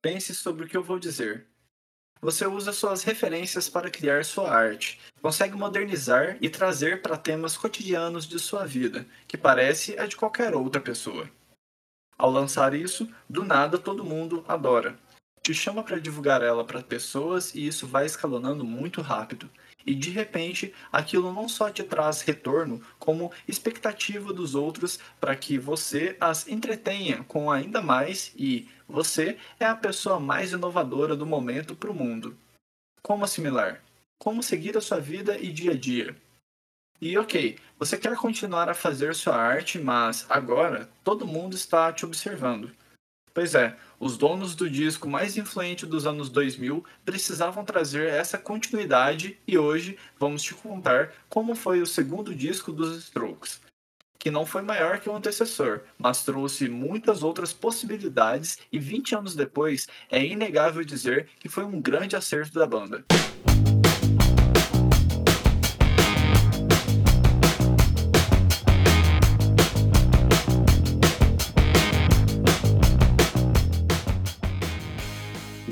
Pense sobre o que eu vou dizer. Você usa suas referências para criar sua arte, consegue modernizar e trazer para temas cotidianos de sua vida, que parece a de qualquer outra pessoa. Ao lançar isso, do nada todo mundo adora. Te chama para divulgar ela para pessoas e isso vai escalonando muito rápido. E de repente, aquilo não só te traz retorno, como expectativa dos outros para que você as entretenha com ainda mais e você é a pessoa mais inovadora do momento para o mundo. Como assimilar? Como seguir a sua vida e dia a dia? E ok, você quer continuar a fazer sua arte, mas agora todo mundo está te observando. Pois é, os donos do disco mais influente dos anos 2000 precisavam trazer essa continuidade e hoje vamos te contar como foi o segundo disco dos Strokes, que não foi maior que o antecessor, mas trouxe muitas outras possibilidades e 20 anos depois é inegável dizer que foi um grande acerto da banda.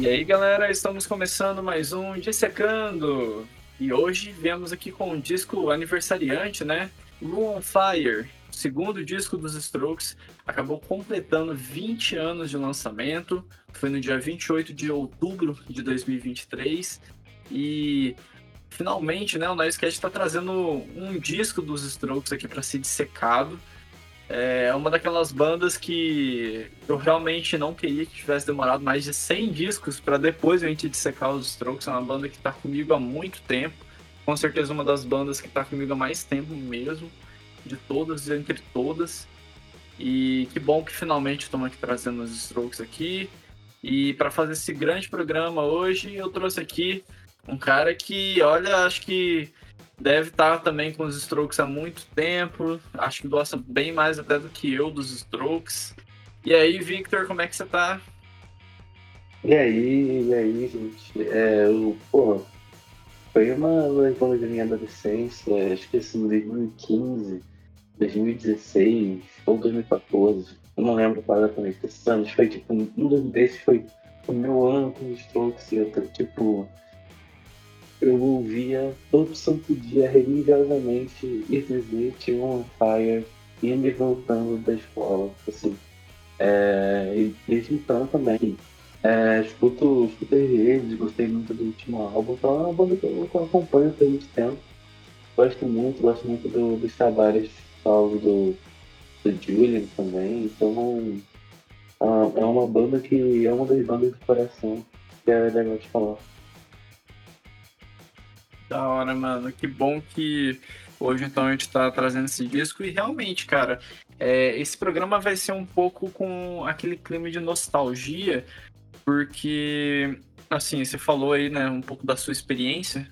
E aí, galera, estamos começando mais um Dissecando. E hoje viemos aqui com um disco aniversariante, né? Room on Fire, segundo disco dos Strokes, acabou completando 20 anos de lançamento. Foi no dia 28 de outubro de 2023. E finalmente, né, o Noisecast está trazendo um disco dos Strokes aqui para ser dissecado. É uma daquelas bandas que eu realmente não queria que tivesse demorado mais de 100 discos para depois a gente dissecar os Strokes. É uma banda que está comigo há muito tempo. Com certeza uma das bandas que está comigo há mais tempo mesmo. De todas, entre todas. E que bom que finalmente estamos aqui trazendo os Strokes aqui. E para fazer esse grande programa hoje, eu trouxe aqui um cara que, olha, acho que Deve estar também com os Strokes há muito tempo. Acho que gosta bem mais até do que eu dos Strokes. E aí, Victor, como é que você tá? E aí, e aí, gente? É, eu, pô, foi uma leitura da minha adolescência, acho que assim, 2015, 2016 ou 2014. Eu não lembro qual exatamente esses anos. Foi tipo, um desses foi o meu ano com os Strokes e outro, tipo eu ouvia todo santo dia religiosamente It On Fire e voltando da escola. Assim. É, e desde então também é, escuto, escuto eles, gostei muito do último álbum, então é uma banda que eu, acompanho há muito tempo. Gosto muito, gosto muito do, dos trabalhos salvo do, do Julian também, então é uma banda que é uma das bandas do coração que é legal de falar. Da hora, mano. Que bom que hoje então a gente tá trazendo esse disco. E realmente, cara, é, esse programa vai ser um pouco com aquele clima de nostalgia, porque, assim, você falou aí, né, um pouco da sua experiência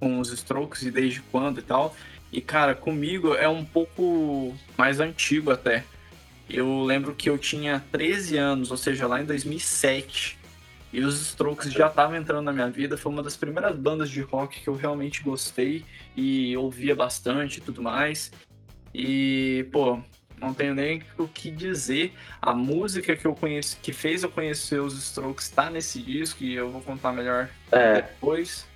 com os Strokes e desde quando e tal. E, cara, comigo é um pouco mais antigo até. Eu lembro que eu tinha 13 anos, ou seja, lá em 2007. E os Strokes já estavam entrando na minha vida. Foi uma das primeiras bandas de rock que eu realmente gostei e ouvia bastante e tudo mais. E, pô, não tenho nem o que dizer. A música que eu conheci, que fez eu conhecer os Strokes está nesse disco e eu vou contar melhor é. depois.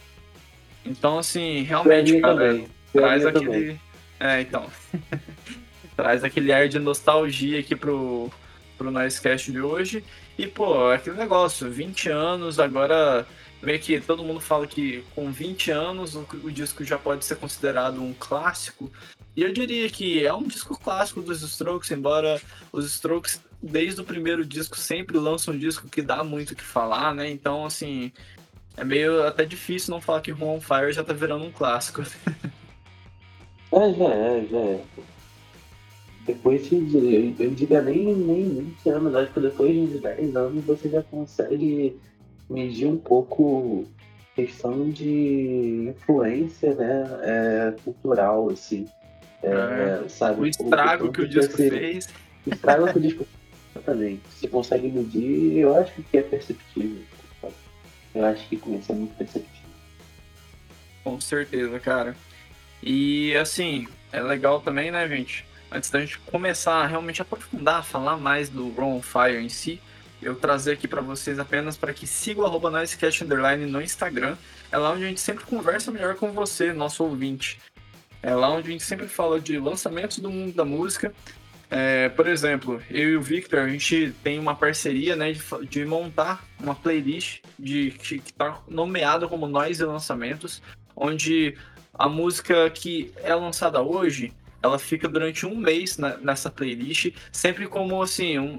Então, assim, realmente, cara, também. traz aquele. Também. É, então. traz aquele ar de nostalgia aqui pro, pro Nicecast de hoje. E, pô, é aquele negócio, 20 anos, agora meio que todo mundo fala que com 20 anos o, o, disco já pode ser considerado um clássico. E eu diria que é um disco clássico dos Strokes, embora os Strokes, desde o primeiro disco, sempre lançam um disco que dá muito o que falar, né? Então, assim, é meio até difícil não falar que Home on Fire já tá virando um clássico. É, já é, já é. Depois de, eu diria nem, nem 20 anos, acho que depois de 10 anos você já consegue medir um pouco questão de influência né, é, cultural, assim. É, é, sabe, o estrago o, que o disco ser, fez. O estrago que o disco Exatamente. Você consegue medir, eu acho que é perceptível. Eu acho que começa muito perceptível. Com certeza, cara. E assim, é legal também, né, gente? Antes da gente começar a realmente aprofundar, falar mais do Ron Fire em si, eu trazer aqui para vocês apenas para que sigam o Nicecast Underline no Instagram. É lá onde a gente sempre conversa melhor com você, nosso ouvinte. É lá onde a gente sempre fala de lançamentos do mundo da música. É, por exemplo, eu e o Victor, a gente tem uma parceria né, de, de montar uma playlist de, que está nomeada como Nós e Lançamentos, onde a música que é lançada hoje, ela fica durante um mês na, nessa playlist, sempre como assim, um,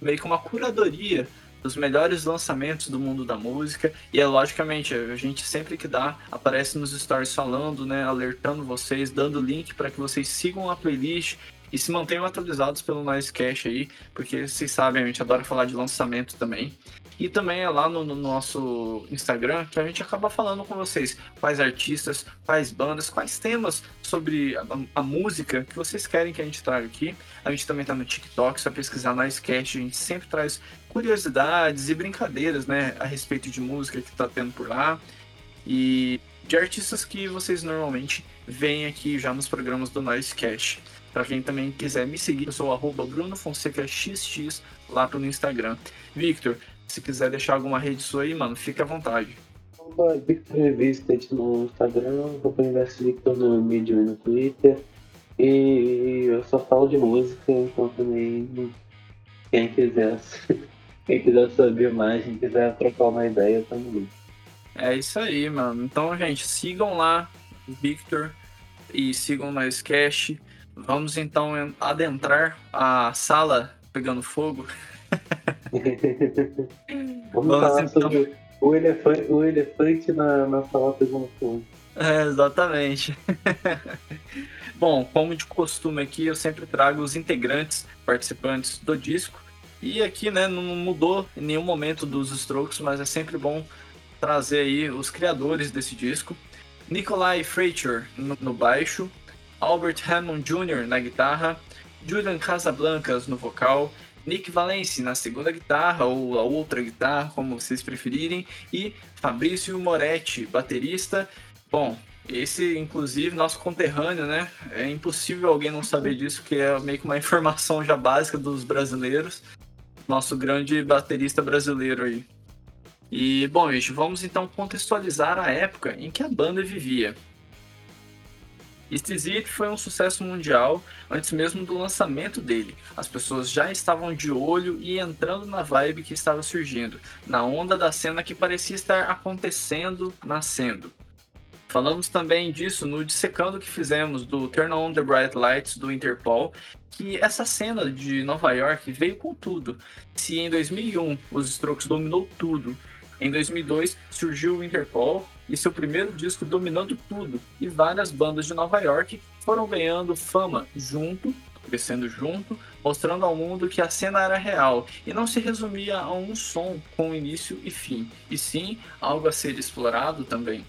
meio que uma curadoria dos melhores lançamentos do mundo da música. E é logicamente, a gente sempre que dá, aparece nos stories falando, né? Alertando vocês, dando link para que vocês sigam a playlist e se mantenham atualizados pelo Nicecast aí, porque vocês sabem, a gente adora falar de lançamento também. E também é lá no, no, nosso Instagram que a gente acaba falando com vocês quais artistas, quais bandas, quais temas sobre a, a música que vocês querem que a gente traga aqui. A gente também está no TikTok, só pesquisar na Sketch, a gente sempre traz curiosidades e brincadeiras né, a respeito de música que está tendo por lá. E de artistas que vocês normalmente veem aqui já nos programas do Noise Cash. Para quem também quiser me seguir, eu sou o Bruno Fonseca XX lá no Instagram. Victor, se quiser deixar alguma rede sua aí, mano, fique à vontade. Victor Revista no Instagram, Roupa Universo Victor no Medium e no Twitter. E eu só falo de música, então também quem quiser, quem quiser saber mais, quem quiser trocar uma ideia, também. É isso aí, mano. Então, gente, sigam lá Victor e sigam o Cash. Vamos então adentrar a sala pegando fogo. Vamos, falar então... sobre o elefante, o elefante na, na sala pegando fogo. É, exatamente. Bom, como de costume aqui, eu sempre trago os integrantes, participantes do disco. E aqui, né, não mudou em nenhum momento dos Strokes, mas é sempre bom trazer aí os criadores desse disco. Nikolai Freicher no, no baixo, Albert Hammond Jr. na guitarra, Julian Casablancas no vocal, Nick Valence na segunda guitarra ou a outra guitarra, como vocês preferirem, e Fabrício Moretti, baterista. Bom, esse, inclusive, nosso conterrâneo, né? É impossível alguém não saber disso, que é meio que uma informação já básica dos brasileiros. Nosso grande baterista brasileiro aí. E, bom, gente, vamos então contextualizar a época em que a banda vivia. Exquisite foi um sucesso mundial antes mesmo do lançamento dele. As pessoas já estavam de olho e entrando na vibe que estava surgindo, na onda da cena que parecia estar acontecendo, nascendo. Falamos também disso no dissecando que fizemos do Turn On the Bright Lights do Interpol, que essa cena de Nova York veio com tudo. Se em 2001 os Strokes dominou tudo, em 2002 surgiu o Interpol e seu primeiro disco dominando tudo, e várias bandas de Nova York foram ganhando fama junto, crescendo junto, mostrando ao mundo que a cena era real e não se resumia a um som com início e fim, e sim algo a ser explorado também.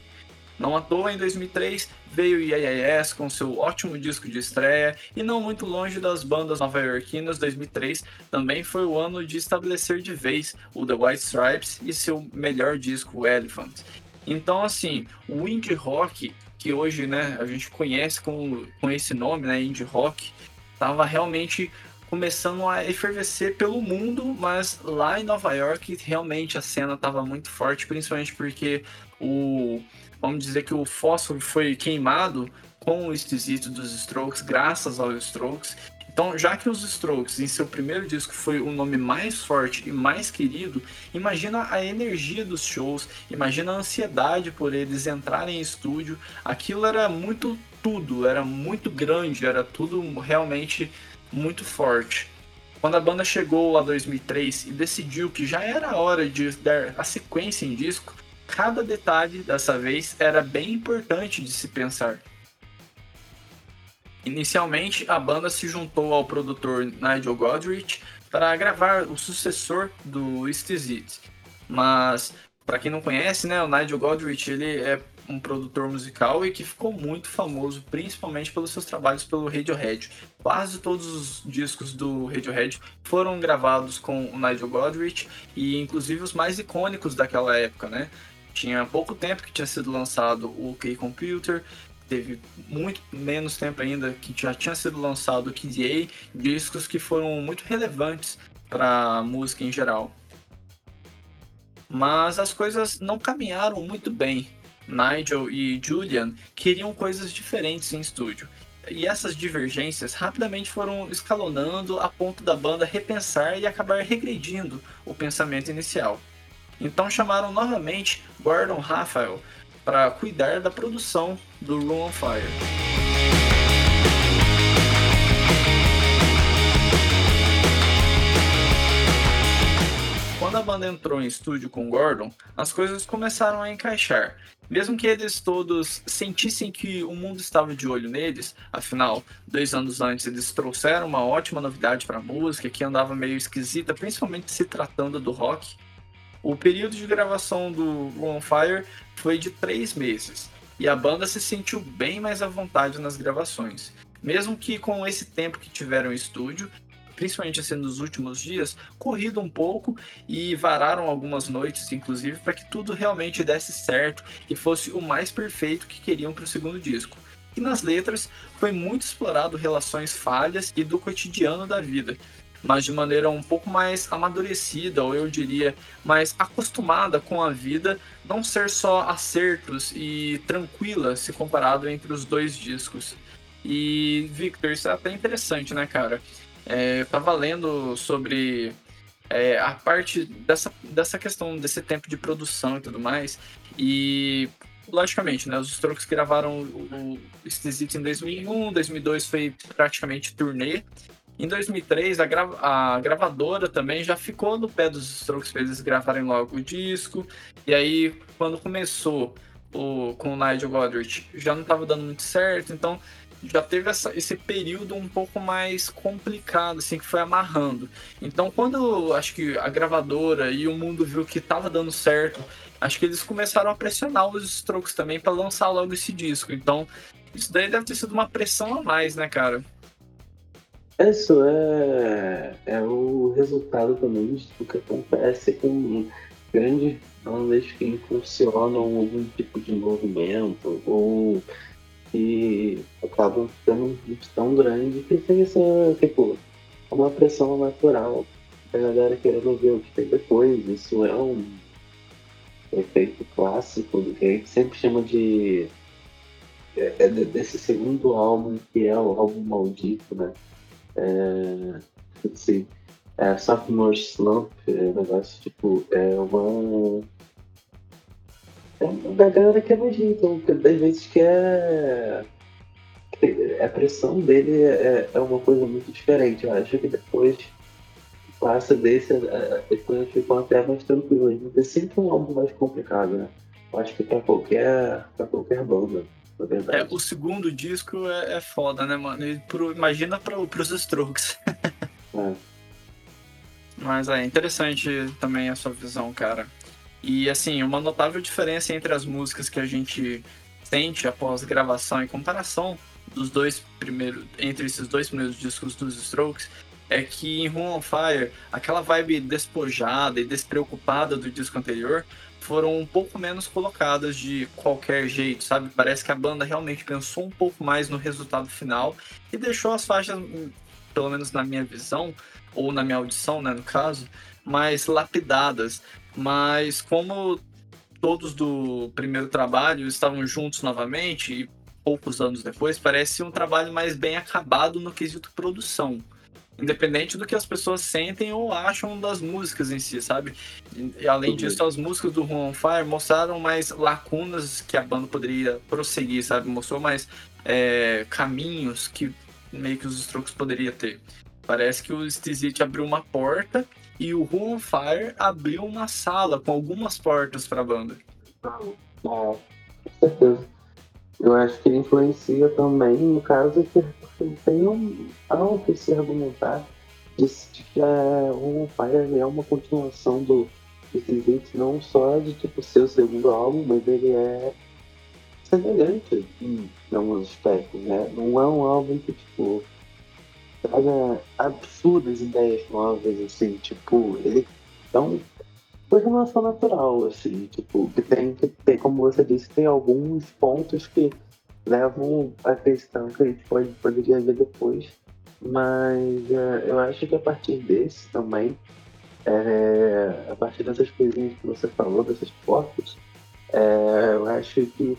Não à toa, em 2003, veio IIS com seu ótimo disco de estreia, e não muito longe das bandas nova-iorquinas, 2003 também foi o ano de estabelecer de vez o The White Stripes e seu melhor disco, Elephant. Então, assim, o indie rock, que hoje né, a gente conhece com, com esse nome, né, indie rock, estava realmente começando a efervescer pelo mundo, mas lá em Nova York realmente a cena estava muito forte, principalmente porque o vamos dizer que o fósforo foi queimado com o esquisito dos Strokes, graças aos Strokes. Então, já que os Strokes em seu primeiro disco foi o nome mais forte e mais querido, imagina a energia dos shows, imagina a ansiedade por eles entrarem em estúdio. Aquilo era muito tudo, era muito grande, era tudo realmente muito forte. Quando a banda chegou a 2003 e decidiu que já era hora de dar a sequência em disco, cada detalhe dessa vez era bem importante de se pensar. Inicialmente, a banda se juntou ao produtor Nigel Godrich para gravar o sucessor do Exquisite. Mas, para quem não conhece, né, o Nigel Godrich ele é um produtor musical e que ficou muito famoso, principalmente pelos seus trabalhos pelo Radiohead. Quase todos os discos do Radiohead foram gravados com o Nigel Godrich e inclusive os mais icônicos daquela época, né? Tinha pouco tempo que tinha sido lançado o OK Computer, teve muito menos tempo ainda que já tinha sido lançado o KDA, discos que foram muito relevantes para a música em geral. Mas as coisas não caminharam muito bem. Nigel e Julian queriam coisas diferentes em estúdio. E essas divergências rapidamente foram escalonando a ponto da banda repensar e acabar regredindo o pensamento inicial. Então chamaram novamente Gordon Raphael para cuidar da produção do Room on Fire. Quando a banda entrou em estúdio com Gordon, as coisas começaram a encaixar mesmo que eles todos sentissem que o mundo estava de olho neles, afinal, dois anos antes eles trouxeram uma ótima novidade para a música que andava meio esquisita, principalmente se tratando do rock. O período de gravação do On Fire foi de três meses e a banda se sentiu bem mais à vontade nas gravações. Mesmo que com esse tempo que tiveram em estúdio, principalmente assim nos últimos dias, corrido um pouco e vararam algumas noites, inclusive, para que tudo realmente desse certo e fosse o mais perfeito que queriam para o segundo disco. E nas letras foi muito explorado relações falhas e do cotidiano da vida, mas de maneira um pouco mais amadurecida, ou eu diria mais acostumada com a vida, não ser só acertos e tranquila se comparado entre os dois discos. E Victor, isso é até interessante, né, cara? É, tava lendo sobre é, a parte dessa, dessa questão desse tempo de produção e tudo mais. E, logicamente, né, os Strokes gravaram o Esquisito em 2001, 2002 foi praticamente turnê. Em 2003, a, gra a gravadora também já ficou no pé dos Strokes para eles gravarem logo o disco. E aí, quando começou o, com o Nigel Godrich, já não estava dando muito certo. Então, já teve essa, esse período um pouco mais complicado, assim, que foi amarrando. Então, quando acho que a gravadora e o mundo viu que estava dando certo, acho que eles começaram a pressionar os Strokes também para lançar logo esse disco. Então, isso daí deve ter sido uma pressão a mais, né, cara? Isso é, é o resultado também do que acontece com grandes bandas que impulsionam algum tipo de movimento ou que acabam ficando tão grande que tem essa, tipo, uma pressão natural a galera querendo ver o que tem depois. Isso é um efeito clássico que a gente sempre chama de. É, é desse segundo álbum que é o álbum maldito, né? É, assim, é Sophomore Slump, é um negócio tipo, é uma da galera que é nojento, das vezes que é. A pressão dele é, é uma coisa muito diferente. Eu acho que depois passa desse, as coisas ficam até mais tranquilas. Mas é sempre um álbum mais complicado, né? Eu acho que pra qualquer, pra qualquer banda. É, o segundo disco é, é foda, né, mano? E pro, imagina pro, pros Strokes. é. Mas é interessante também a sua visão, cara. E assim, uma notável diferença entre as músicas que a gente sente após gravação em comparação dos dois primeiros, entre esses dois primeiros discos dos Strokes, é que em Room on Fire, aquela vibe despojada e despreocupada do disco anterior foram um pouco menos colocadas de qualquer jeito, sabe? Parece que a banda realmente pensou um pouco mais no resultado final e deixou as faixas, pelo menos na minha visão, ou na minha audição, né, no caso, mais lapidadas, mas como todos do primeiro trabalho estavam juntos novamente e poucos anos depois, parece um trabalho mais bem acabado no quesito produção. Independente do que as pessoas sentem ou acham das músicas em si, sabe? E além uhum. disso, as músicas do Run on Fire mostraram mais lacunas que a banda poderia prosseguir, sabe? Mostrou mais é, caminhos que meio que os Strokes poderia ter. Parece que o Stizit abriu uma porta e o Who on Fire abriu uma sala com algumas portas para a banda. Ah, com certeza. Eu acho que ele influencia também, no caso, que tem algo se argumentar de, que a Who on Fire é uma continuação do Stizit, não só de tipo ser o segundo álbum, mas ele é semelhante em alguns aspectos, né? Não é um álbum que, tipo, traga absurdas ideias novas, assim, tipo, ele é um programação natural, assim, tipo, que tem, que tem, como você disse, tem alguns pontos que levam a questão que a gente pode, poderia ver depois, mas uh, eu acho que a partir desse também é, a partir dessas coisinhas que você falou, dessas fotos, é, eu acho que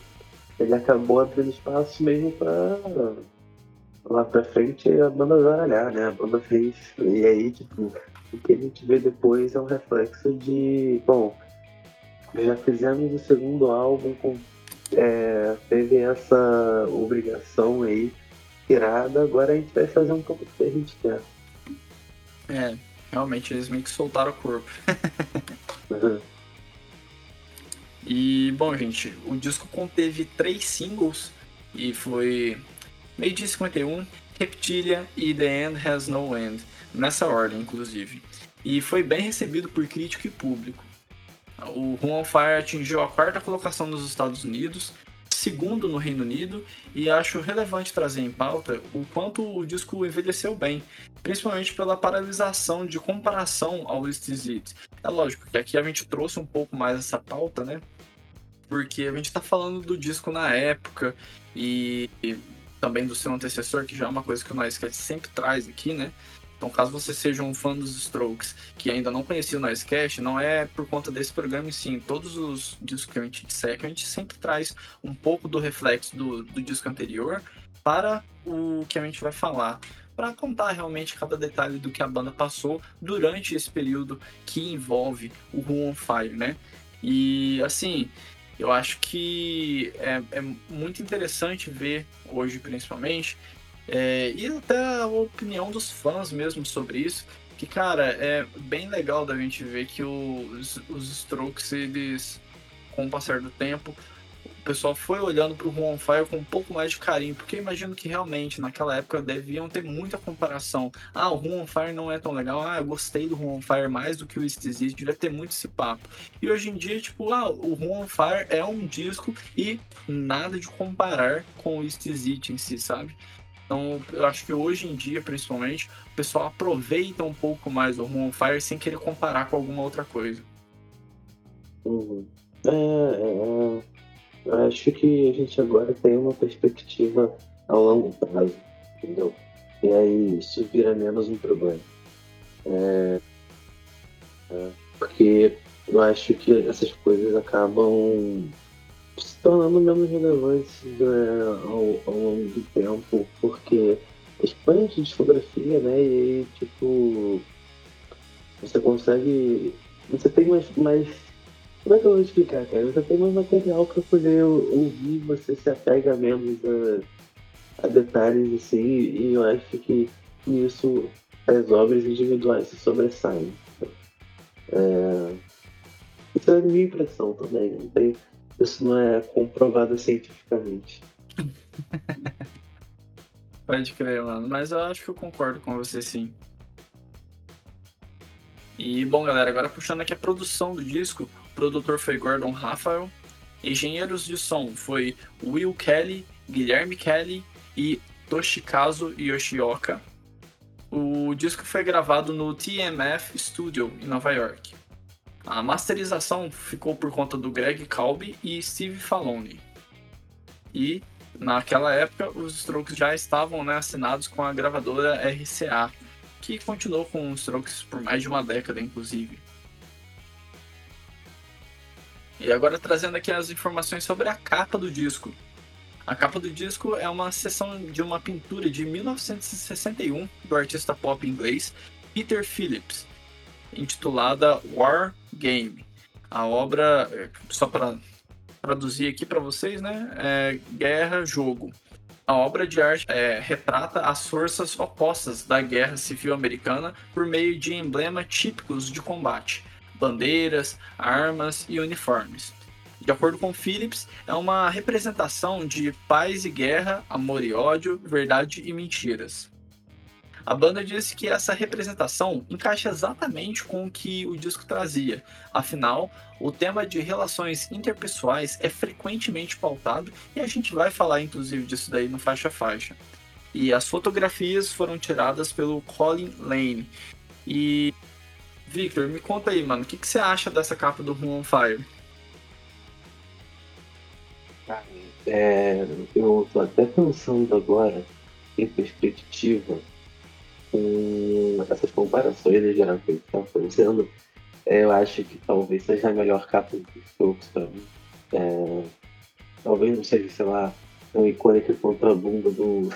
ele acabou abrindo espaço mesmo para lá pra frente a banda zaralhar, né? A banda fez. E aí, tipo, o que a gente vê depois é um reflexo de. Bom, já fizemos o segundo álbum com. É, teve essa obrigação aí tirada, agora a gente vai fazer um pouco do que a gente quer. É, realmente eles meio que soltaram o corpo. uhum. E, bom, gente, o disco conteve três singles e foi Meio Dia 51, Reptilia e The End Has No End, nessa ordem, inclusive. E foi bem recebido por crítico e público. O Room on Fire atingiu a quarta colocação nos Estados Unidos, segundo no Reino Unido, e acho relevante trazer em pauta o quanto o disco envelheceu bem, principalmente pela paralisação de comparação ao It. É lógico que aqui a gente trouxe um pouco mais essa pauta, né? porque a gente está falando do disco na época e, e, também do seu antecessor, que já é uma coisa que o Noisecast sempre traz aqui, né? Então, caso você seja um fã dos Strokes que ainda não conhecia o Noisecast, não é por conta desse programa em si. Todos os discos que a gente disseca, a gente sempre traz um pouco do reflexo do, do disco anterior para o que a gente vai falar para contar realmente cada detalhe do que a banda passou durante esse período que envolve o Who on Fire, né? E assim, eu acho que é, é muito interessante ver hoje, principalmente, é, e até a opinião dos fãs mesmo sobre isso, que, cara, é bem legal da gente ver que os, os Strokes, eles, com o passar do tempo, o pessoal foi olhando para o Room on Fire com um pouco mais de carinho, porque imagino que realmente naquela época deviam ter muita comparação. Ah, o Room on Fire não é tão legal, ah, eu gostei do Room on Fire mais do que o East devia ter muito esse papo. E hoje em dia, tipo, ah, o Room on Fire é um disco e nada de comparar com o East em si, sabe? Então, eu acho que hoje em dia, principalmente, o pessoal aproveita um pouco mais o Room on Fire sem querer comparar com alguma outra coisa. Uhum. É, é, é. Eu acho que a gente agora tem uma perspectiva a longo prazo, entendeu? E aí isso vira menos um problema. É, é, porque eu acho que essas coisas acabam se tornando menos relevantes né, ao, ao, longo do tempo, porque expande discografia, né? E aí, tipo, você consegue. Você tem mais, mais como é que eu vou explicar, cara? Você tem mais material pra poder ouvir, você se apega menos a, a detalhes assim, e eu acho que isso as obras individuais se sobressaem. É... Isso é a minha impressão também, não tem... isso não é comprovado cientificamente. Pode crer, mano, mas eu acho que eu concordo com você sim. E bom, galera, agora puxando aqui a produção do disco, produtor foi Gordon Raphael. Engenheiros de som foi Will Kelly, Guilherme Kelly e Toshikazu Yoshioka. O disco foi gravado no TMF Studio em Nova York. A masterização ficou por conta do Greg Calbi e Steve Falone. E naquela época os Strokes já estavam né, assinados com a gravadora RCA, que continuou com os Strokes por mais de uma década, inclusive. E agora trazendo aqui as informações sobre a capa do disco. A capa do disco é uma seção de uma pintura de 1961 do artista pop inglês Peter Phillips, intitulada War Game. A obra, é, só para traduzir aqui para vocês, né, é Guerra Jogo. A obra de arte é, retrata as forças opostas da Guerra Civil Americana por meio de emblemas típicos de combate, bandeiras, armas e uniformes. De acordo com Phillips, é uma representação de paz e guerra, amor e ódio, verdade e mentiras. A banda disse que essa representação encaixa exatamente com o que o disco trazia. Afinal, o tema de relações interpessoais é frequentemente pautado e a gente vai falar inclusive disso daí no faixa a faixa. E as fotografias foram tiradas pelo Colin Lane. E Victor, me conta aí, mano, o que, que você acha dessa capa do Room on Fire? É, eu tô até pensando agora, em perspectiva, com essas comparações em geral que a gente está fazendo, eu acho que talvez seja a melhor capa de Strokes pra mim. É, talvez não seja, sei lá, tão icônica quanto a bunda do,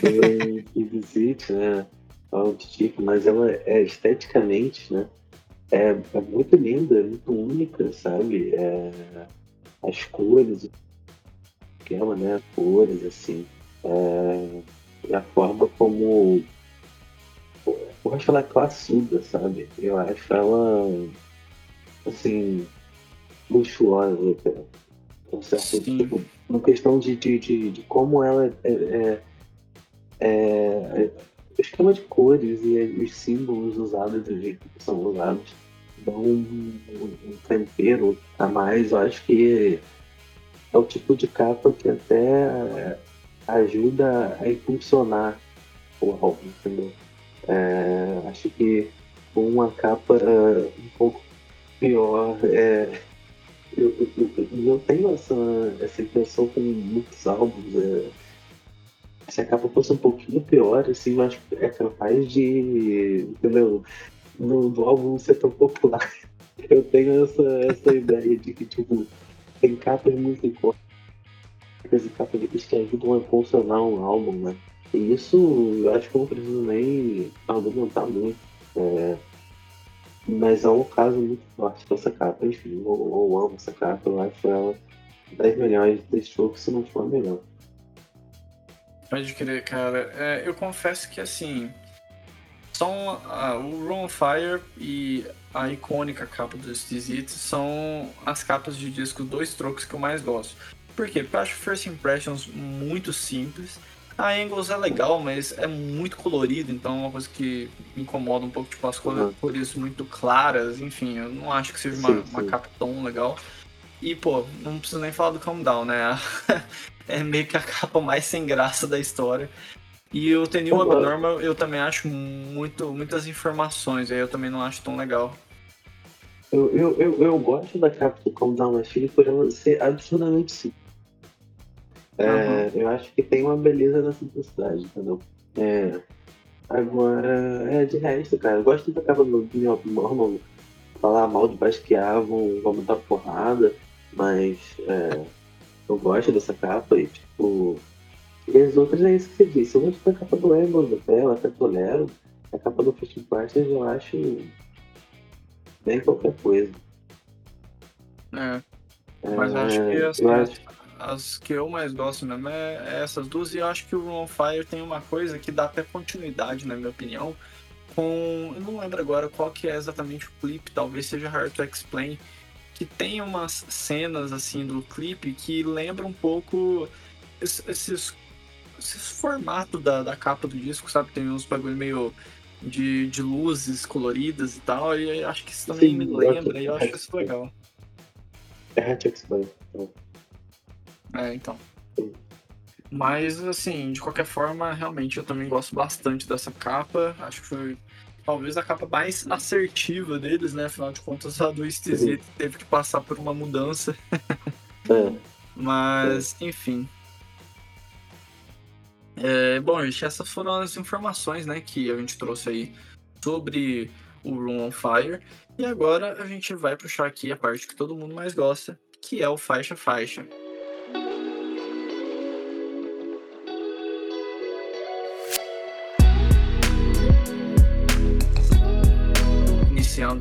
do Visit, né? Algo tipo, mas ela é esteticamente, né? É, é muito linda, é muito única, sabe? É, as cores, ela, né? Cores, assim. É, e a forma como. Eu acho ela classuda, sabe? Eu acho ela. Assim. luxuosa, cara. Certo? Tipo, uma questão de, de, de, de como ela é, é, é, é o esquema de cores e os símbolos usados do jeito que são usados dão um, um tempero a mais. Eu acho que é o tipo de capa que até ajuda a impulsionar o álbum, entendeu? É, acho que com uma capa uh, um pouco pior, é, eu, eu, eu, tenho essa, essa impressão com muitos álbuns. É, se a capa fosse um pouquinho pior, assim, que é capaz de, entendeu? No, álbum ser tão popular. Eu tenho essa, essa ideia de que, tipo, tem capas muito e capas que ajudam a funcionar um álbum, né? E isso eu acho que eu não preciso nem argumentar muito. É, mas é um caso muito forte dessa capa, enfim, eu, eu amo essa capa, eu acho ela das melhores desse jogo, se não for melhor. Pode crer, cara. É, eu confesso que assim. São ah, o Run Fire e a icônica capa do Stiz são as capas de disco dois trocos que eu mais gosto. Por quê? Porque eu acho First Impressions muito simples. A Angles é legal, mas é muito colorido, então é uma coisa que me incomoda um pouco, tipo, as uhum. cores muito claras, enfim, eu não acho que seja uma, sim, sim. uma capa tão legal. E, pô, não preciso nem falar do Calm Down, né? é meio que a capa mais sem graça da história. E o Tenil Abnormal eu também acho muito, muitas informações, aí eu também não acho tão legal. Eu, eu, eu, eu gosto da capa do Calm Down Machine por ela ser absurdamente simples. É, uhum. Eu acho que tem uma beleza na simplicidade, entendeu? É, agora, é, de resto, cara, eu gosto da capa do New Abnormal. Falar mal de Basquiat, vão, vão dar porrada, mas é, eu gosto dessa capa e, tipo. E as outras é isso que você disse. Eu gosto da capa do Embos até, eu até tolero. A capa do Fishing Partners eu acho bem qualquer coisa. É. Mas é, acho que as, eu acho... as que eu mais gosto mesmo é, é essas duas, e eu acho que o On Fire tem uma coisa que dá até continuidade, na minha opinião. Com. Eu não lembro agora qual que é exatamente o clipe, talvez seja Hard to Explain que tem umas cenas assim do clipe que lembra um pouco esses, esses formato da, da capa do disco, sabe? Tem uns bagulho meio de, de luzes coloridas e tal, e acho que isso também Sim, me lembra, e eu acho isso legal. É, tinha que É, então. Mas, assim, de qualquer forma, realmente eu também gosto bastante dessa capa. Acho que foi talvez a capa mais assertiva deles, né? Afinal de contas, a do STZ teve que passar por uma mudança. É. Mas, enfim. É, bom, gente, essas foram as informações né, que a gente trouxe aí sobre o Room on Fire. E agora a gente vai puxar aqui a parte que todo mundo mais gosta, que é o faixa-faixa.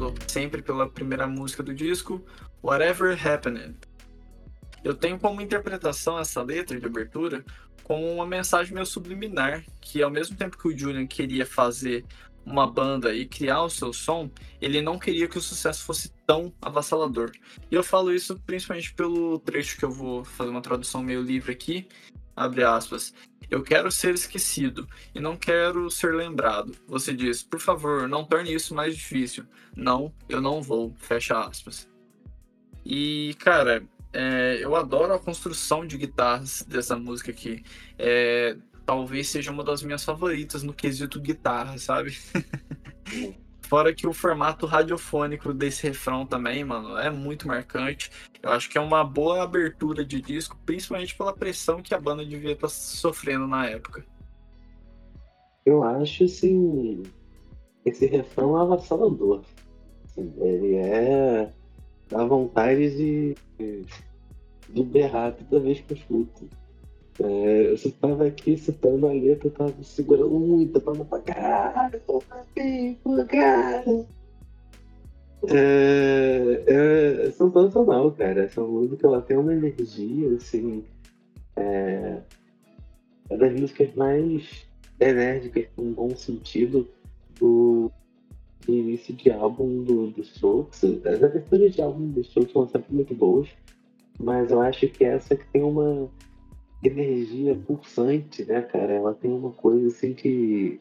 Iniciando sempre pela primeira música do disco, Whatever Happened. Eu tenho como interpretação essa letra de abertura como uma mensagem meio subliminar, que ao mesmo tempo que o Julian queria fazer uma banda e criar o seu som, ele não queria que o sucesso fosse tão avassalador. E eu falo isso principalmente pelo trecho que eu vou fazer uma tradução meio livre aqui, abre aspas. Eu quero ser esquecido e não quero ser lembrado. Você diz, por favor, não torne isso mais difícil. Não, eu não vou. Fecha aspas. E, cara, é, eu adoro a construção de guitarras dessa música aqui. É, talvez seja uma das minhas favoritas no quesito guitarra, sabe? Fora que o formato radiofônico desse refrão também, mano, é muito marcante. Eu acho que é uma boa abertura de disco, principalmente pela pressão que a banda devia estar tá sofrendo na época. Eu acho, assim, esse refrão avassalador. Assim, ele é. dá vontade de, de berrar toda vez que eu escuto. É, eu estava aqui citando a letra, eu tava segurando muito, tava pra caralho, pra caralho. É, é, é sensacional, cara. Essa música ela tem uma energia, assim. É, é das músicas mais enérgicas, com bom sentido, do início de álbum do, do Strokes. As aberturas de álbum do Strokes são sempre muito boas, mas eu acho que essa que tem uma energia pulsante, né, cara? Ela tem uma coisa assim que.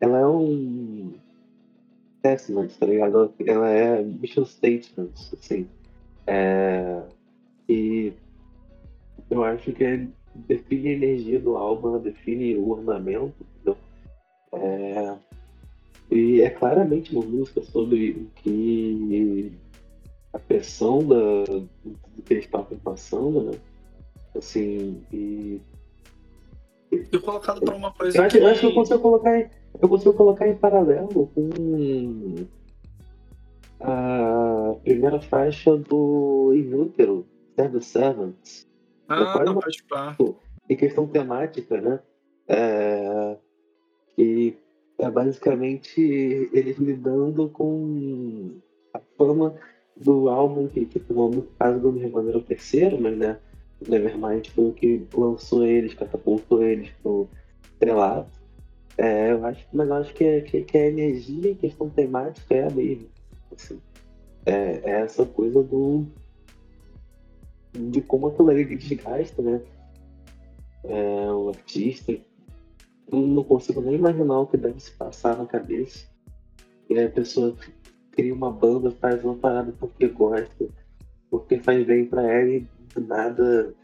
Ela é um. Testament, tá ligado? Ela é mission statement, assim. É... E eu acho que é... define a energia do álbum, define o ornamento, entendeu? É... E é claramente uma música sobre o que a pressão da, do que eles estavam passando, né? Assim, e. E colocado pra uma coisa. Eu acho, que... eu acho que eu consigo colocar em, eu consigo colocar em paralelo com a primeira faixa do Inútero, Serve Servants. Ah, não, pode falar. Em questão temática, né? É, que é basicamente eles lidando com a fama do álbum que, que no caso do Nirvana era o terceiro, mas né, Nevermind foi o que lançou eles, catapultou eles pro estrelato. É, eu acho, mas eu acho que, que, que a energia em questão temática é a mesma. Assim, é, é, essa coisa do de como aquilo ali desgasta, né? É, o artista não consigo nem imaginar o que deve se passar na cabeça. E aí a pessoa cria uma banda, faz uma parada porque gosta, porque faz bem pra ela e do nada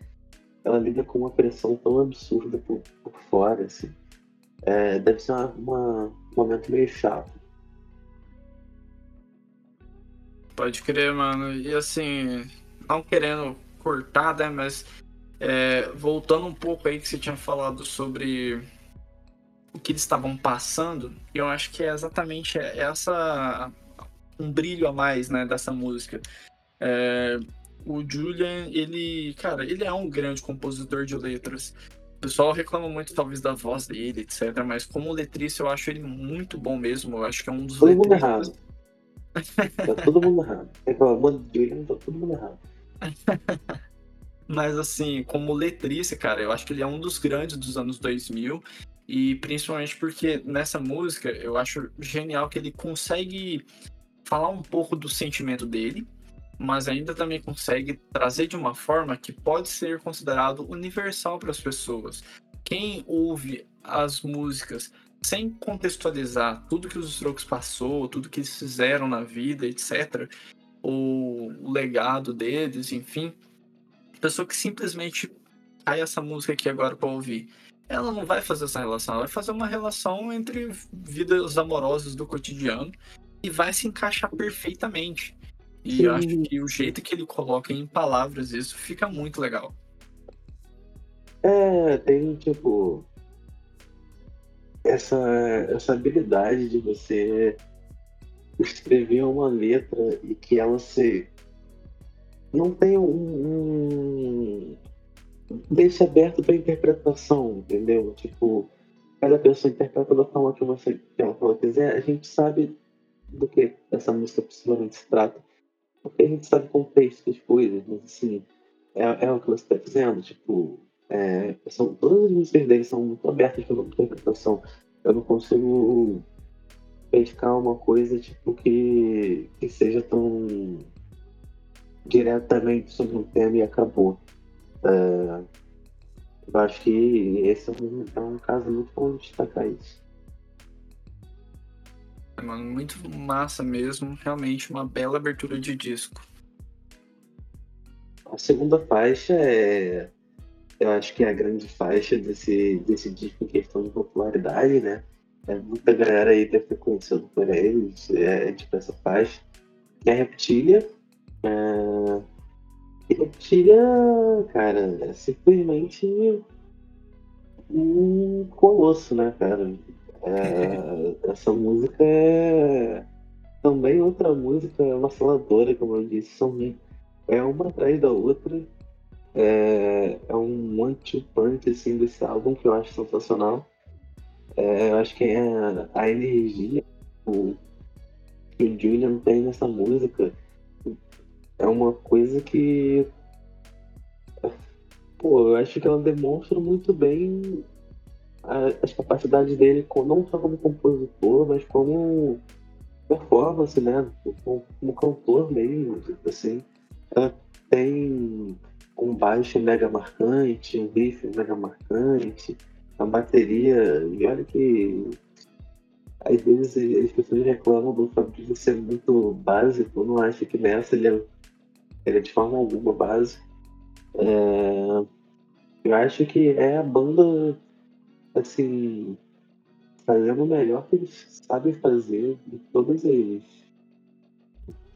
ela lida com uma pressão tão absurda por, por fora, assim. É, deve ser uma, uma, um momento meio chato. Pode crer, mano. E assim, não querendo cortar, né? Mas é, voltando um pouco aí que você tinha falado sobre o que eles estavam passando, eu acho que é exatamente essa um brilho a mais, né, dessa música. É, o Julian, ele, cara, ele é um grande compositor de letras. O pessoal reclama muito, talvez, da voz dele, etc. Mas como letrista, eu acho ele muito bom mesmo. Eu acho que é um dos todo letristas... Mundo errado. tá todo mundo errado. Reclamando de Julian, tá todo mundo errado. Mas, assim, como letrista, cara, eu acho que ele é um dos grandes dos anos 2000. E principalmente porque nessa música eu acho genial que ele consegue falar um pouco do sentimento dele, mas ainda também consegue trazer de uma forma que pode ser considerado universal para as pessoas. Quem ouve as músicas sem contextualizar tudo que os Strokes passou, tudo que eles fizeram na vida, etc., o legado deles, enfim, pessoa que simplesmente cai essa música aqui agora para ouvir ela não vai fazer essa relação, ela vai fazer uma relação entre vidas amorosas do cotidiano e vai se encaixar perfeitamente. E eu acho que o jeito que ele coloca em palavras isso fica muito legal. É, tem tipo essa, essa habilidade de você escrever uma letra e que ela se não tem um, um deixa aberto para interpretação, entendeu? Tipo, cada pessoa interpreta da forma que você que ela quiser. A gente sabe do que essa música possivelmente se trata, porque a gente sabe o contexto das coisas, mas assim, é, é o que você está dizendo, tipo, é, são, todas as músicas dele são muito abertas para interpretação. Eu não consigo pescar uma coisa tipo que, que seja tão diretamente sobre um tema e acabou. É, eu acho que esse é um, é um caso muito bom de destacar isso. Mano, muito massa mesmo. Realmente uma bela abertura de disco. A segunda faixa é. Eu acho que é a grande faixa desse, desse disco em questão de popularidade, né? É, muita galera aí deve ter conhecido por eles, é, é tipo essa faixa. É Reptilia. É, Reptilia, cara, é simplesmente um colosso, né, cara? É, essa música é também outra música avassaladora, como eu disse, são, é uma atrás da outra. É, é um one-two-punch assim, desse álbum que eu acho sensacional. É, eu acho que é a energia que o Julian tem nessa música é uma coisa que. Pô, eu acho que ela demonstra muito bem as capacidades dele, não só como compositor, mas como performance, né? Como, como cantor mesmo, assim. Ela tem um baixo mega marcante, um riff mega marcante, a bateria, e olha que às vezes as pessoas reclamam do Fabrício ser muito básico, não acho que nessa ele é, ele é de forma alguma básico. É, eu acho que é a banda, assim, fazendo o melhor que eles sabem fazer de todas as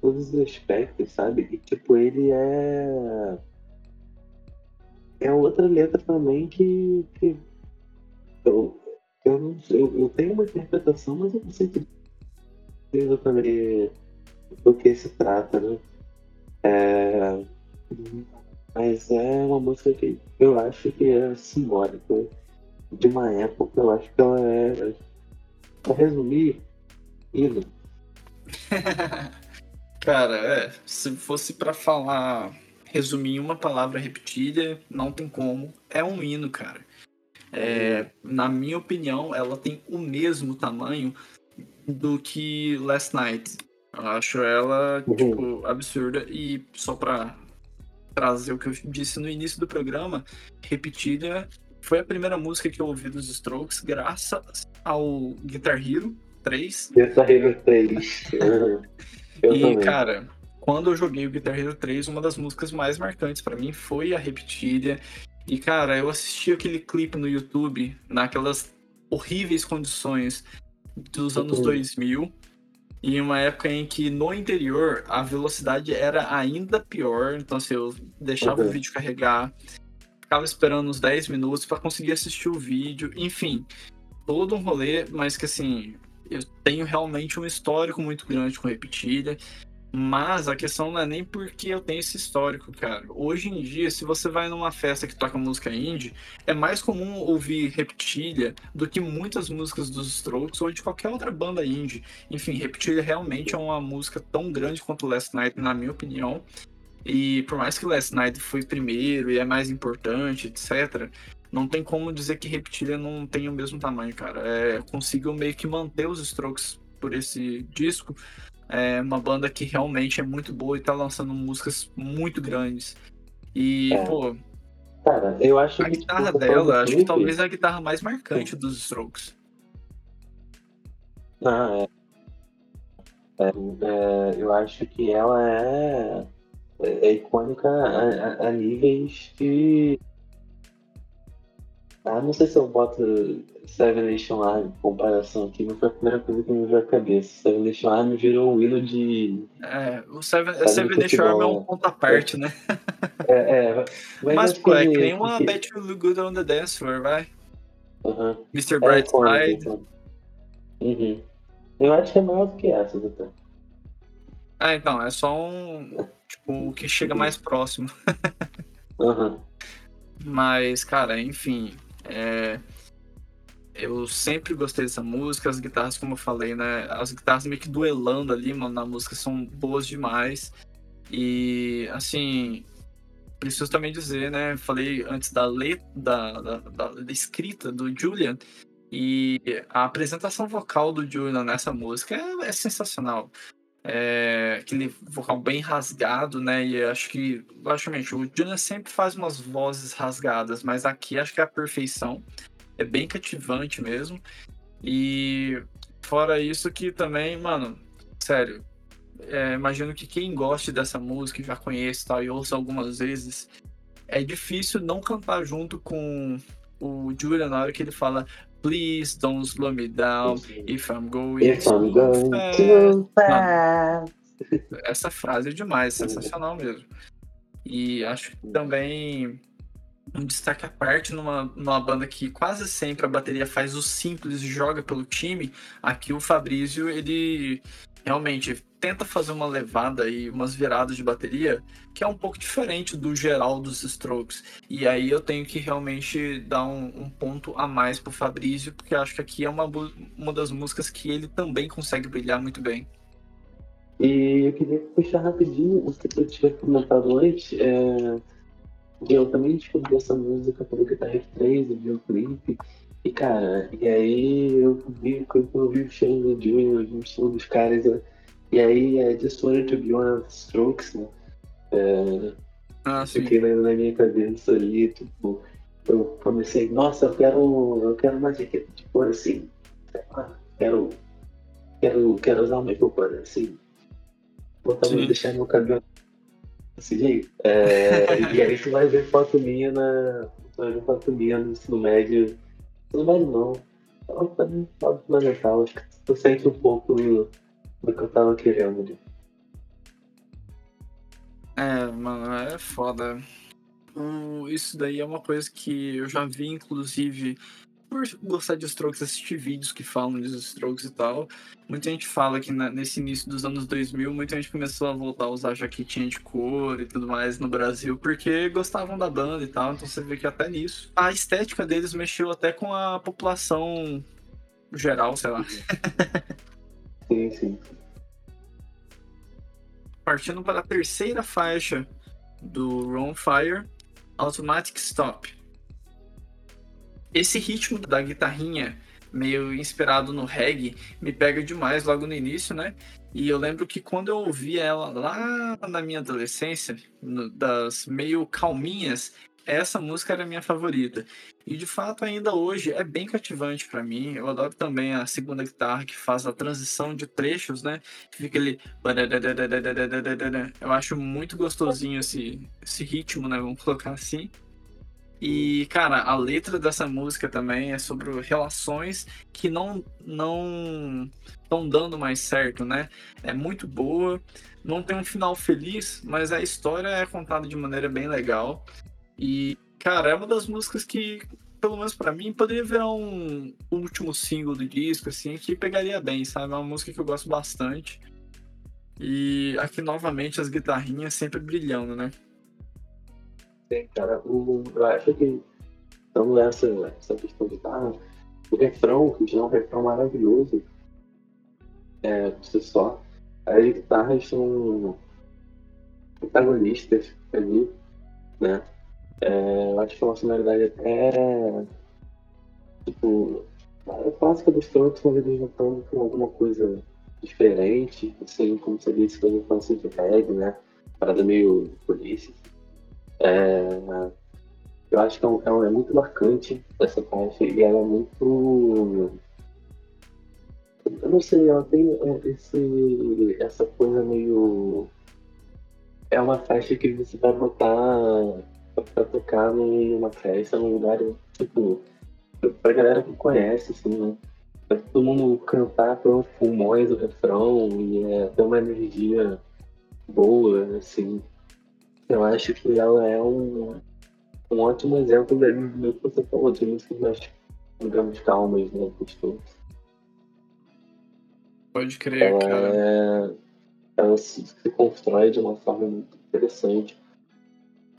todos os aspectos, sabe? E tipo, ele é é outra letra também que, que eu, eu, não, eu, eu tenho uma interpretação, mas eu não sei exatamente do que se trata, né? É, mas é uma música que eu acho que é simbólica de uma época, eu acho que ela é, pra resumir, hino. Cara, é, se fosse para falar, resumir uma palavra repetida, não tem como. É um hino, cara. É, na minha opinião, ela tem o mesmo tamanho do que Last Night. Eu acho ela, uhum. tipo, absurda. E só pra trazer o que eu disse no início do programa, repetida foi a primeira música que eu ouvi dos Strokes, graças ao Guitar Hero 3. Guitar Hero 3. e, também. cara, quando eu joguei o Guitar Hero 3, uma das músicas mais marcantes para mim foi a Repetilia. E, cara, eu assisti aquele clipe no YouTube, naquelas horríveis condições dos anos uhum. 2000, em uma época em que no interior a velocidade era ainda pior. Então, assim, eu deixava uhum. o vídeo carregar, ficava esperando uns 10 minutos para conseguir assistir o vídeo, enfim, todo um rolê, mas que assim, eu tenho realmente um histórico muito grande com Repetilha. Mas a questão não é nem porque eu tenho esse histórico, cara. Hoje em dia, se você vai numa festa que toca música indie, é mais comum ouvir Reptilha do que muitas músicas dos Strokes ou de qualquer outra banda indie. Enfim, Reptilha realmente é uma música tão grande quanto Last Night, na minha opinião. E por mais que Last Night foi primeiro e é mais importante, etc., não tem como dizer que Reptilha não tem o mesmo tamanho, cara. É, consigo meio que manter os Strokes por esse disco é uma banda que realmente é muito boa e tá lançando músicas muito grandes. E, é. pô. Cara, eu acho a que. A guitarra dela, acho que talvez é a guitarra mais marcante dos Strokes. Ah, é. é, é eu acho que ela é, é, é icônica a, a, a níveis de ah, não sei se eu boto Seven Nation Army em comparação aqui, mas foi a primeira coisa que me veio à cabeça. Seven Nation Army virou um hino de. É, o Seven, Seven Nation Army é um ponto à parte, né? É, é mas, mas pô, é que nem uma que... Bet You Look Good on the Dance Floor, vai. Uhum. Mr. Brightside. Então. Uhum. Eu acho que é maior do que essa, doutor. Ah, então, é só um. Tipo, o que chega mais próximo. Uhum. Mas, cara, enfim. É, eu sempre gostei dessa música, as guitarras, como eu falei, né? As guitarras meio que duelando ali, mano, na música são boas demais. E, assim, preciso também dizer, né? Falei antes da letra, da, da, da, escrita do Julian, e a apresentação vocal do Julian nessa música é, é sensacional é, aquele vocal bem rasgado, né? E acho que, logicamente, o Julian sempre faz umas vozes rasgadas, mas aqui acho que é a perfeição. É bem cativante mesmo. E fora isso que também, mano, sério, é, imagino que quem goste dessa música, já conhece tal, e ouça algumas vezes, é difícil não cantar junto com o Julian na hora que ele fala Please don't slow me down if I'm going, if I'm going fast. too fast. essa frase é demais, sensacional mesmo. E acho que também um destaque à parte numa, numa banda que quase sempre a bateria faz o simples e joga pelo time, aqui o Fabrício, ele realmente tenta fazer uma levada e umas viradas de bateria que é um pouco diferente do geral dos Strokes. E aí eu tenho que realmente dar um, um ponto a mais pro Fabrício, porque acho que aqui é uma, uma das músicas que ele também consegue brilhar muito bem. E eu queria puxar rapidinho o que eu tinha comentado antes. É eu também descobri essa música pelo Guitar 3, eu vi o clipe. E cara, e aí eu vi, quando eu vi o show do Junior, o show dos caras, eu, e aí é Just Wanted to Be One of the Strokes, né? É, ah, sim. Fiquei na minha cabeça ali, tipo, eu comecei, nossa, eu quero, eu quero uma jaqueta de cor assim, quero, quero, quero usar uma cor assim, botar, deixar meu cabelo desse jeito. É, e aí tu vai ver foto minha na. Vai ver foto minha no ensino médio. Não vai não. Tava no fundamental, acho que tu sente um pouco do, do que eu tava querendo ali. É, mano, é foda. Isso daí é uma coisa que eu já vi, inclusive, por gostar de Strokes, assistir vídeos que falam de Strokes e tal, muita gente fala que na, nesse início dos anos 2000, muita gente começou a voltar a usar jaquetinha de cor e tudo mais no Brasil, porque gostavam da banda e tal, então você vê que até nisso. A estética deles mexeu até com a população geral, sei lá. Sim, sim. Partindo para a terceira faixa do Ron Fire, Automatic Stop. Esse ritmo da guitarrinha, meio inspirado no reggae, me pega demais logo no início, né? E eu lembro que quando eu ouvi ela lá na minha adolescência, no, das meio calminhas, essa música era a minha favorita. E de fato, ainda hoje é bem cativante para mim. Eu adoro também a segunda guitarra que faz a transição de trechos, né? Fica ali. Eu acho muito gostosinho esse, esse ritmo, né? Vamos colocar assim. E, cara, a letra dessa música também é sobre relações que não não estão dando mais certo, né? É muito boa, não tem um final feliz, mas a história é contada de maneira bem legal. E, cara, é uma das músicas que, pelo menos para mim, poderia virar um último single do disco, assim, que pegaria bem, sabe? É uma música que eu gosto bastante. E aqui novamente as guitarrinhas sempre brilhando, né? Sim, cara. O, eu acho que, então, essa, essa questão de tá, o refrão, que já é um refrão maravilhoso, é, por si só, as guitarras são protagonistas ali, né? É, eu acho que é uma sonoridade até. Tipo. É clássica dos Strokes, mas eles juntando com alguma coisa diferente, assim, como você disse, quando eu de reggae, né? Parada meio polícia. É, eu acho que é, um, é, muito marcante essa faixa e ela é muito. Eu não sei, ela tem esse, essa coisa meio. É uma faixa que você vai botar pra tocar numa festa, num lugar, tipo, pra galera que conhece, assim, né? Pra todo mundo cantar com pulmões o refrão e é, ter uma energia boa, assim. Eu acho que ela é um, um ótimo exemplo do que você falou, de músicas mais, digamos, calmas, né? Costumes. Pode crer, ela cara. É, ela se, se, constrói de uma forma muito interessante.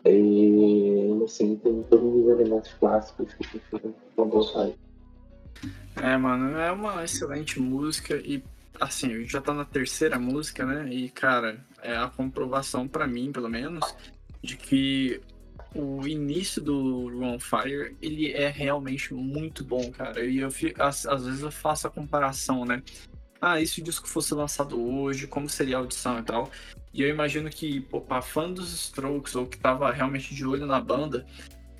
E, assim, tem todos os elementos clássicos que ficam com vontade. É, mano, é uma excelente música e assim, já tá na terceira música, né? E, cara, é a comprovação para mim, pelo menos, de que o início do Run Fire, ele é realmente muito bom, cara. E eu às, às vezes eu faço a comparação, né? Ah, e se o disco fosse lançado hoje, como seria a audição e tal? E eu imagino que, pô, pra fã dos Strokes, ou que tava realmente de olho na banda,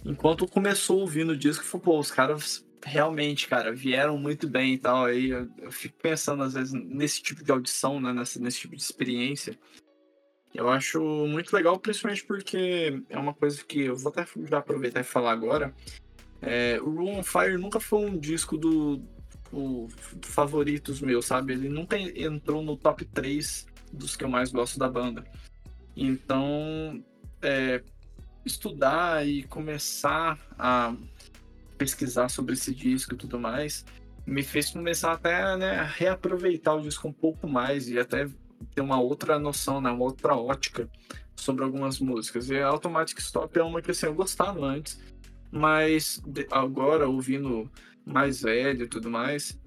enquanto começou ouvindo o disco, falou, pô, os caras realmente, cara, vieram muito bem e tal. Aí eu, eu, fico pensando, às vezes, nesse tipo de audição, né? Nesse tipo de experiência. Eu acho muito legal, principalmente porque é uma coisa que eu vou até aproveitar e falar agora. É, o Room on Fire nunca foi um disco do, do favoritos meu, sabe? Ele nunca entrou no top 3 dos que eu mais gosto da banda. Então, é, estudar e começar a pesquisar sobre esse disco e tudo mais, me fez começar até né, a reaproveitar o disco um pouco mais e até ter uma outra noção, né, uma outra ótica sobre algumas músicas. E a Automatic Stop é uma que assim, eu gostava antes, mas agora, ouvindo mais velho e tudo mais,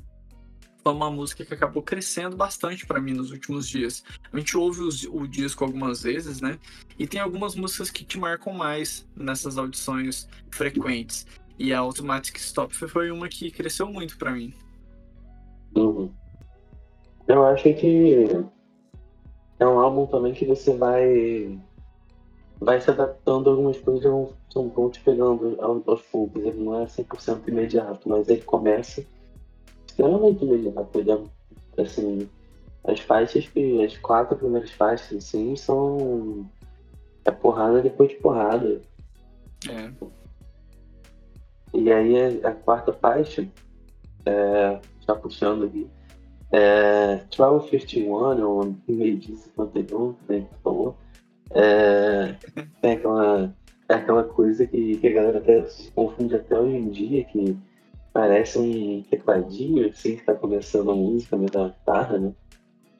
foi uma música que acabou crescendo bastante para mim nos últimos dias. A gente ouve os, o disco algumas vezes, né? E tem algumas músicas que te marcam mais nessas audições frequentes. E a Automatic Stop foi uma que cresceu muito para mim. Uhum. Eu acho que é um álbum também que você vai vai se adaptando a algumas coisas vão, vão te pegando aos poucos. Ele não é 100% imediato, mas ele começa extremamente imediato. Ele é, assim, as faixas que. As quatro primeiras faixas, assim, são. É porrada depois de porrada. É. E aí a, a quarta faixa, é, já puxando aqui, é 1251, ou meio de 51, né, que falou. É, tem aquela, é aquela coisa que, que a galera até se confunde até hoje em dia, que parece um tecladinho, assim, que tá começando a música, meio da guitarra, né?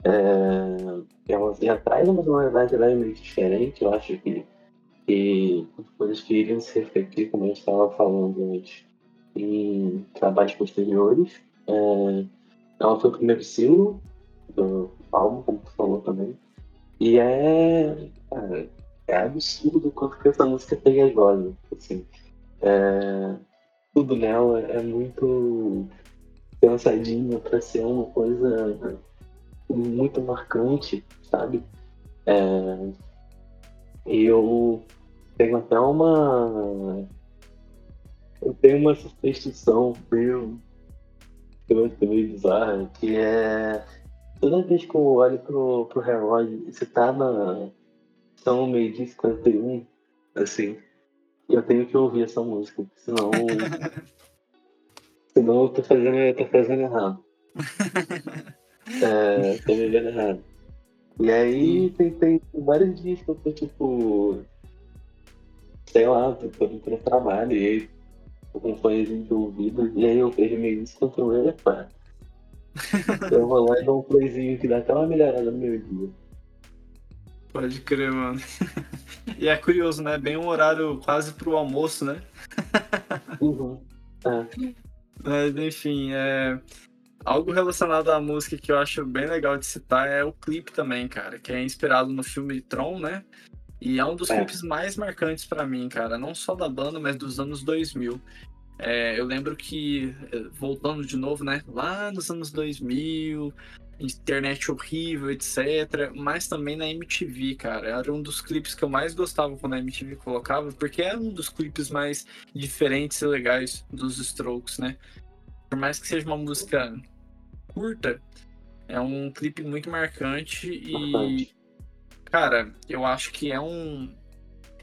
É, ela já traz uma sonoridade lá meio diferente, eu acho que, que coisas que iriam se refletir, como eu estava falando antes, em trabalhos posteriores. É, ela foi o primeiro single do álbum, como tu falou também. E é, é absurdo o quanto que essa música é pegajosa. Assim, é, tudo nela é muito pensadinho para ser uma coisa muito marcante, sabe? É, eu tenho até uma. Eu tenho uma superstição meio, meio bizarra, que é toda vez que eu olho pro, pro relógio, você tá na. São meio-dia 51, assim, eu tenho que ouvir essa música, senão. senão eu tô fazendo, eu tô fazendo errado. é, tô vivendo errado. E aí tem, tem vários dias que eu tô tipo. Sei lá, tô, tô pro trabalho e com fonezinho de ouvido, e aí eu vejo meio isso controle, pá. eu vou lá e dou um playzinho que dá até uma melhorada no meu dia. Pode crer, mano. E é curioso, né? Bem um horário quase pro almoço, né? Uhum. É. Mas, enfim, é... algo relacionado à música que eu acho bem legal de citar é o clipe também, cara, que é inspirado no filme Tron, né? E é um dos é. clipes mais marcantes para mim, cara, não só da banda, mas dos anos 2000. É, eu lembro que, voltando de novo, né, lá nos anos 2000, internet horrível, etc. Mas também na MTV, cara. Era um dos clipes que eu mais gostava quando a MTV colocava, porque era um dos clipes mais diferentes e legais dos Strokes, né? Por mais que seja uma música curta, é um clipe muito marcante e. Cara, eu acho que é um.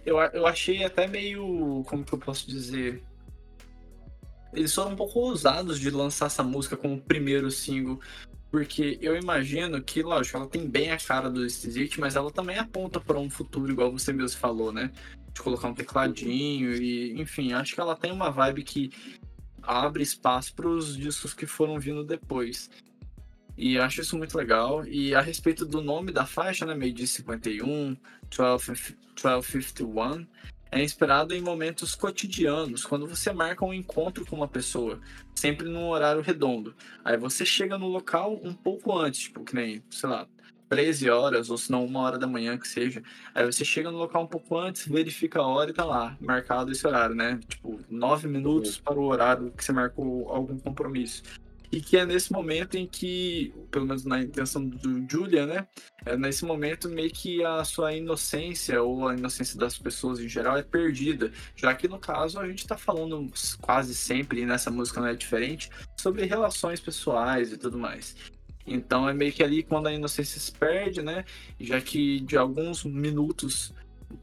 Eu, eu achei até meio. Como que eu posso dizer? Eles foram um pouco ousados de lançar essa música como primeiro single, porque eu imagino que, lógico, ela tem bem a cara do Exit, mas ela também aponta para um futuro, igual você mesmo falou, né? De colocar um tecladinho e, enfim, acho que ela tem uma vibe que abre espaço para os discos que foram vindo depois. E acho isso muito legal. E a respeito do nome da faixa, né? Meio de 51, 12, 1251, é inspirado em momentos cotidianos, quando você marca um encontro com uma pessoa, sempre num horário redondo. Aí você chega no local um pouco antes, tipo, que nem, sei lá, 13 horas, ou se não, uma hora da manhã que seja. Aí você chega no local um pouco antes, verifica a hora e tá lá, marcado esse horário, né? Tipo, nove minutos para o horário que você marcou algum compromisso e que é nesse momento em que, pelo menos na intenção do Julia, né, é nesse momento meio que a sua inocência ou a inocência das pessoas em geral é perdida, já que no caso a gente está falando quase sempre, e nessa música não é diferente, sobre relações pessoais e tudo mais. Então é meio que ali quando a inocência se perde, né, já que de alguns minutos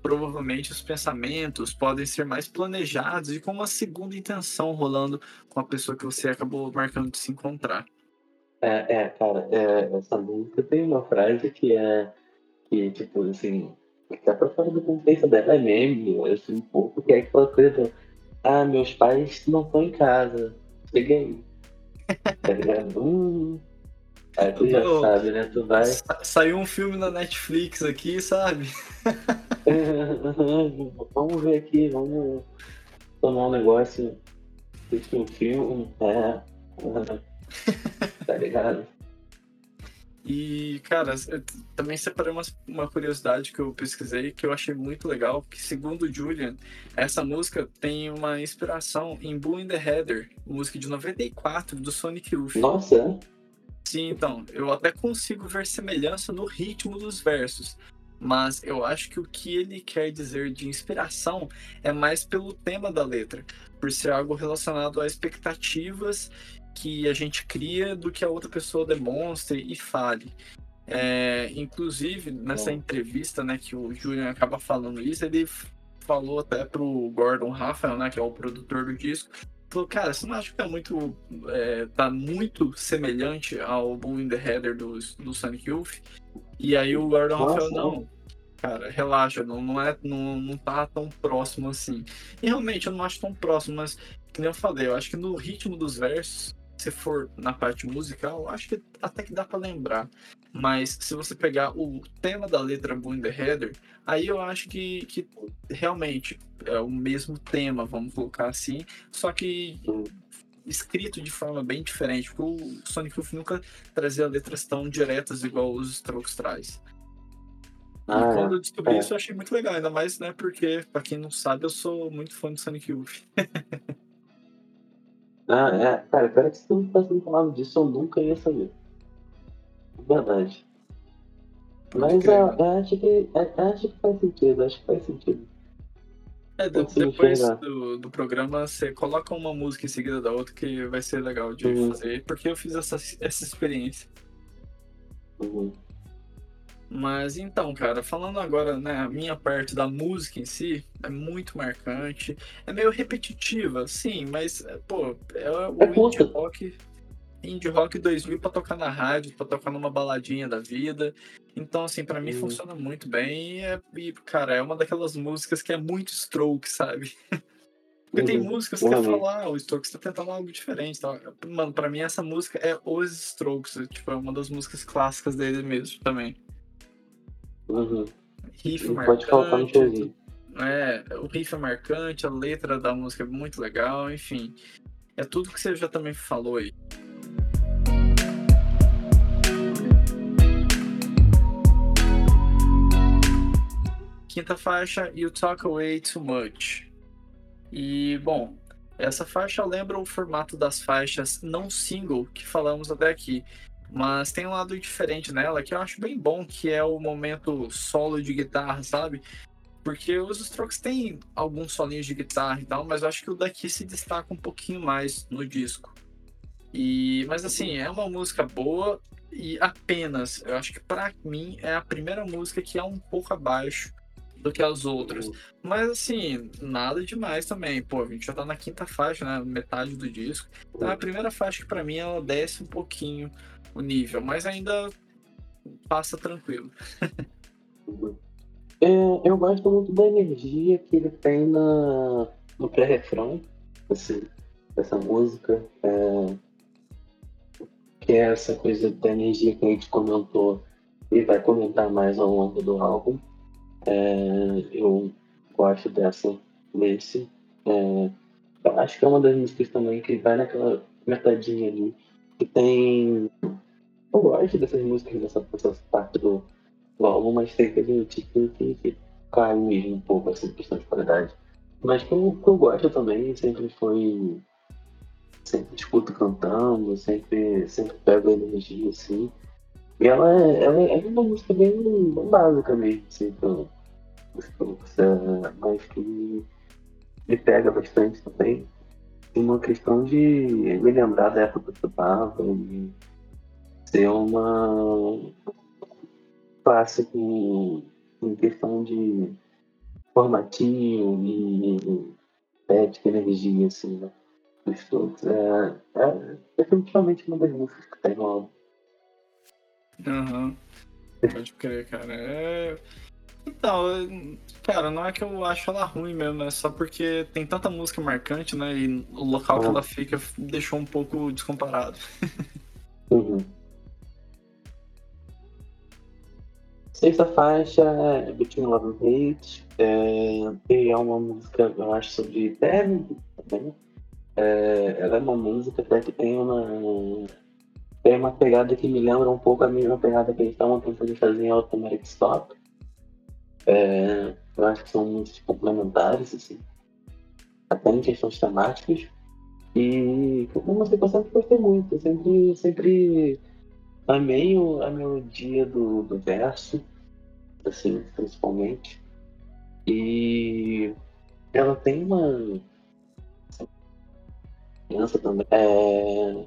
provavelmente os pensamentos podem ser mais planejados e com uma segunda intenção rolando com a pessoa que você acabou marcando de se encontrar. É, é cara, é, essa música tem uma frase que é que, tipo, assim, Até pra fora do contexto dela é meme, assim, um pouco, que é aquela coisa ah, meus pais não estão em casa. Cheguei. Tá ligado? Hum. Aí tu já sabe, né? Tu vai. Saiu um filme na Netflix aqui, sabe? vamos ver aqui, vamos tomar um negócio. Assistir um filme. É. tá ligado? E, cara, também separei uma, uma curiosidade que eu pesquisei que eu achei muito legal, que segundo o Julian, essa música tem uma inspiração em Blue in the Heather, música de 94 do Sonic Youth. Nossa! Sim, então, eu até consigo ver semelhança no ritmo dos versos, mas eu acho que o que ele quer dizer de inspiração é mais pelo tema da letra, por ser algo relacionado a expectativas que a gente cria do que a outra pessoa demonstre e fale. É, inclusive, nessa entrevista, né, que o Julian acaba falando isso, ele falou até pro Gordon Rafael, né, que é o produtor do disco, falou, cara, você não acha que tá muito, é, tá muito semelhante ao Boom in the Header do, do Sonic Youth? E aí o Gordon Nossa, Rafael, não, cara, relaxa, não, não, é, não, não tá tão próximo assim. E realmente eu não acho tão próximo, mas, como eu falei, eu acho que no ritmo dos versos se for na parte musical, acho que até que dá para lembrar. Mas se você pegar o tema da letra Boom the Header, aí eu acho que, que realmente é o mesmo tema, vamos colocar assim, só que escrito de forma bem diferente, porque o Sonic Youth nunca trazia letras tão diretas igual os Strokes traz. Ah, e quando eu descobri é. isso, eu achei muito legal, ainda mais, né, porque, pra quem não sabe, eu sou muito fã do Sonic Youth. Ah, é, cara, cara, que se tu não tivesse me falado disso, eu nunca ia saber. Verdade. Mas eu, eu, acho que, eu acho que faz sentido, acho que faz sentido. É, depois do, do programa, você coloca uma música em seguida da outra que vai ser legal de uhum. fazer, porque eu fiz essa, essa experiência. Uhum. Mas então, cara, falando agora, né, a minha parte da música em si é muito marcante. É meio repetitiva, sim, mas, pô, é o é indie rock, indie rock 2000 pra tocar na rádio, pra tocar numa baladinha da vida. Então, assim, para mim funciona muito bem. E, é, e, cara, é uma daquelas músicas que é muito stroke, sabe? Porque tem uhum. músicas que você fala, ah, o Strokes tá tentando algo diferente. Tá? Mano, pra mim essa música é Os Strokes. Tipo, é uma das músicas clássicas dele mesmo também. Uhum. Riff Não marcante. Pode faltar no É, o riff é marcante, a letra da música é muito legal, enfim. É tudo que você já também falou aí. Quinta faixa, You Talk Away Too Much. E, bom, essa faixa lembra o formato das faixas não single que falamos até aqui. Mas tem um lado diferente nela que eu acho bem bom, que é o momento solo de guitarra, sabe? Porque os Strokes têm alguns solinhos de guitarra e tal, mas eu acho que o daqui se destaca um pouquinho mais no disco. E, mas assim, é uma música boa e apenas, eu acho que para mim é a primeira música que é um pouco abaixo do que as outras. Mas assim, nada demais também. Pô, a gente já tá na quinta faixa, né? Metade do disco. Então a primeira faixa que para mim ela desce um pouquinho o nível, mas ainda passa tranquilo. é, eu gosto muito da energia que ele tem na, no pré-refrão, assim, dessa música. É, que é essa coisa da energia que a gente comentou e vai comentar mais ao longo do álbum. É, eu gosto dessa nesse. É, acho que é uma das músicas também que vai naquela metadinha ali que tem. Eu gosto dessas músicas, dessa, dessa parte do, do álbum, mas tem que admitir que, que, que cai mesmo um pouco essa questão de qualidade. Mas que eu, que eu gosto também sempre foi. Sempre escuto cantando, sempre, sempre pego a energia assim. E ela é, ela é uma música bem, básica mesmo, assim, é, mas que me pega bastante também uma questão de me lembrar da época que eu estava e ser uma clássico em questão de formatinho e estética, energia, assim, né? Dos todos. É, é definitivamente uma das músicas que tem álbum. Aham. Uhum. Pode crer, cara. É Então, cara, não é que eu acho ela ruim mesmo, é só porque tem tanta música marcante, né? E o local que ela fica deixou um pouco descomparado. Uhum. Sexta faixa é Between Love and Hate, é, é uma música, eu acho, sobre término também. É, ela é uma música até que tem uma, tem uma pegada que me lembra um pouco a mesma pegada que eles estavam tentando fazer em Automatic Stop. É, eu acho que são músicas complementares, assim, até em questões temáticas. E que eu sempre gostei muito, eu sempre, sempre amei o- a melodia do, do verso, assim, principalmente. E ela tem uma criança também, é,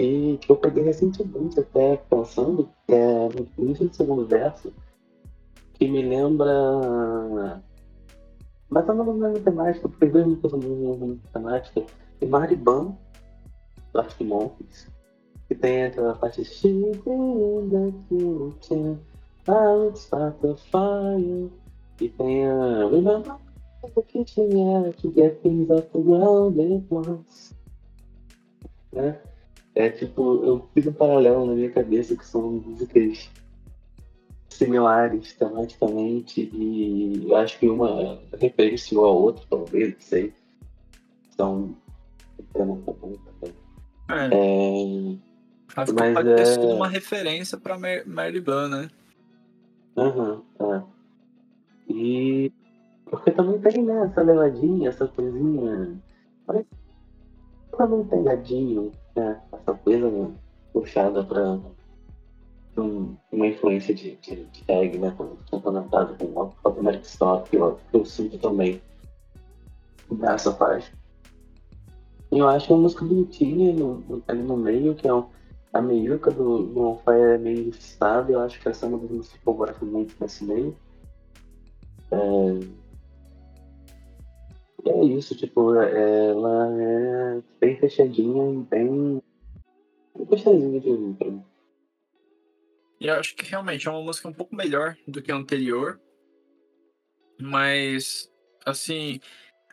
que, que eu peguei recentemente até pensando, é no início do segundo verso, que me lembra. Mas é uma mesma temática, porque duas músicas são da mesma temática. Tem Mariban, do Arctic Monkeys, que tem aquela parte She in the kitchen, I would start a fire. E tem a Remember the kitchen, yeah, to get things off the ground at once. Né? É tipo, eu fiz um paralelo na minha cabeça que são músicas similares tematicamente e eu acho que uma referenciou a outra, talvez, não sei. Também. É, É... acho que pode ter é- sido uma referência pra Mar Mary Ban, né? Aham, é. E porque também tem, né, essa levadinha, essa coisinha. Parece também tem né? Essa coisa né, puxada pra um- uma influência de, de, de tag, né? Complementado com o Automatic Stop, que eu, que sinto também nessa parte. E eu acho uma música bonitinha no, ali no meio, que é um- a meiuca do, do On Fire é meio estável. Eu acho que essa é uma das músicas que eu gosto muito nesse meio. É, é isso, tipo, ela é bem fechadinha e bem. gostosinha de ouvir pra mim. E eu acho que realmente é uma música um pouco melhor do que a anterior. Mas, assim,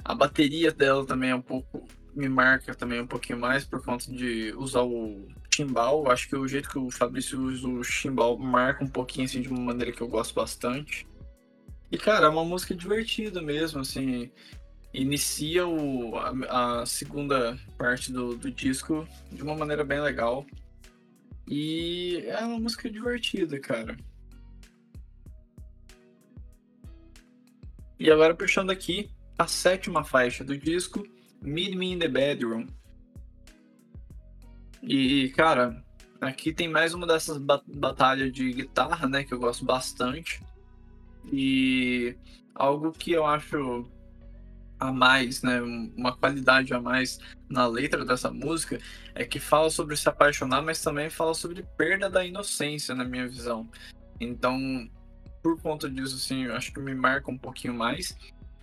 a bateria dela também é um pouco. Me marca também um pouquinho mais por conta de usar o chimbal. Acho que o jeito que o Fabrício usa o chimbal marca um pouquinho assim de uma maneira que eu gosto bastante. E cara, é uma música divertida mesmo, assim. Inicia o, a, a segunda parte do, do disco de uma maneira bem legal. E é uma música divertida, cara. E agora puxando aqui a sétima faixa do disco, Meet Me in the Bedroom. E, cara, aqui tem mais uma dessas ba batalhas de guitarra, né, que eu gosto bastante. E algo que eu acho a mais, né, uma qualidade a mais na letra dessa música é que fala sobre se apaixonar, mas também fala sobre perda da inocência, na minha visão. Então, por conta disso, assim, eu acho que me marca um pouquinho mais.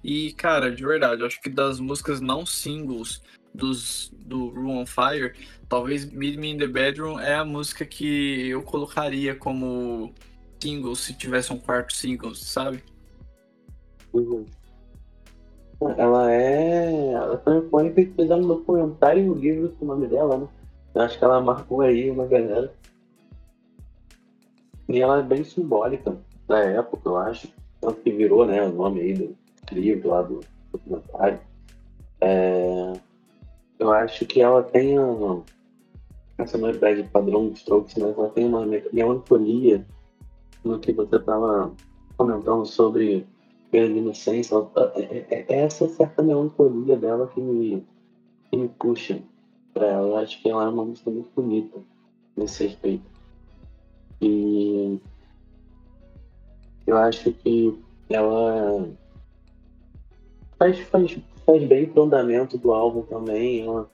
E, cara, de verdade, eu acho que das músicas não singles dos, do Room on Fire, talvez Meet Me in the Bedroom é a música que eu colocaria como single se tivesse um quarto single, sabe? Uhum. Ela é. Ela foi fizeram um documentário um livro com o nome dela, né? Eu acho que ela marcou aí uma galera. E ela é bem simbólica da época, eu acho. Tanto que virou, né, o nome aí do livro lá do documentário. É, Eu acho que ela tem a... essa sonoridade padrão dos Strokes, mas ela tem uma me- melancolia no que você estava comentando sobre a inocência. Ela- é- é- é essa certa melancolia dela que me, que me puxa pra ela. Eu acho que ela é uma música muito bonita nesse respeito. E eu acho que ela faz, faz, faz bem pro andamento do álbum também. Ela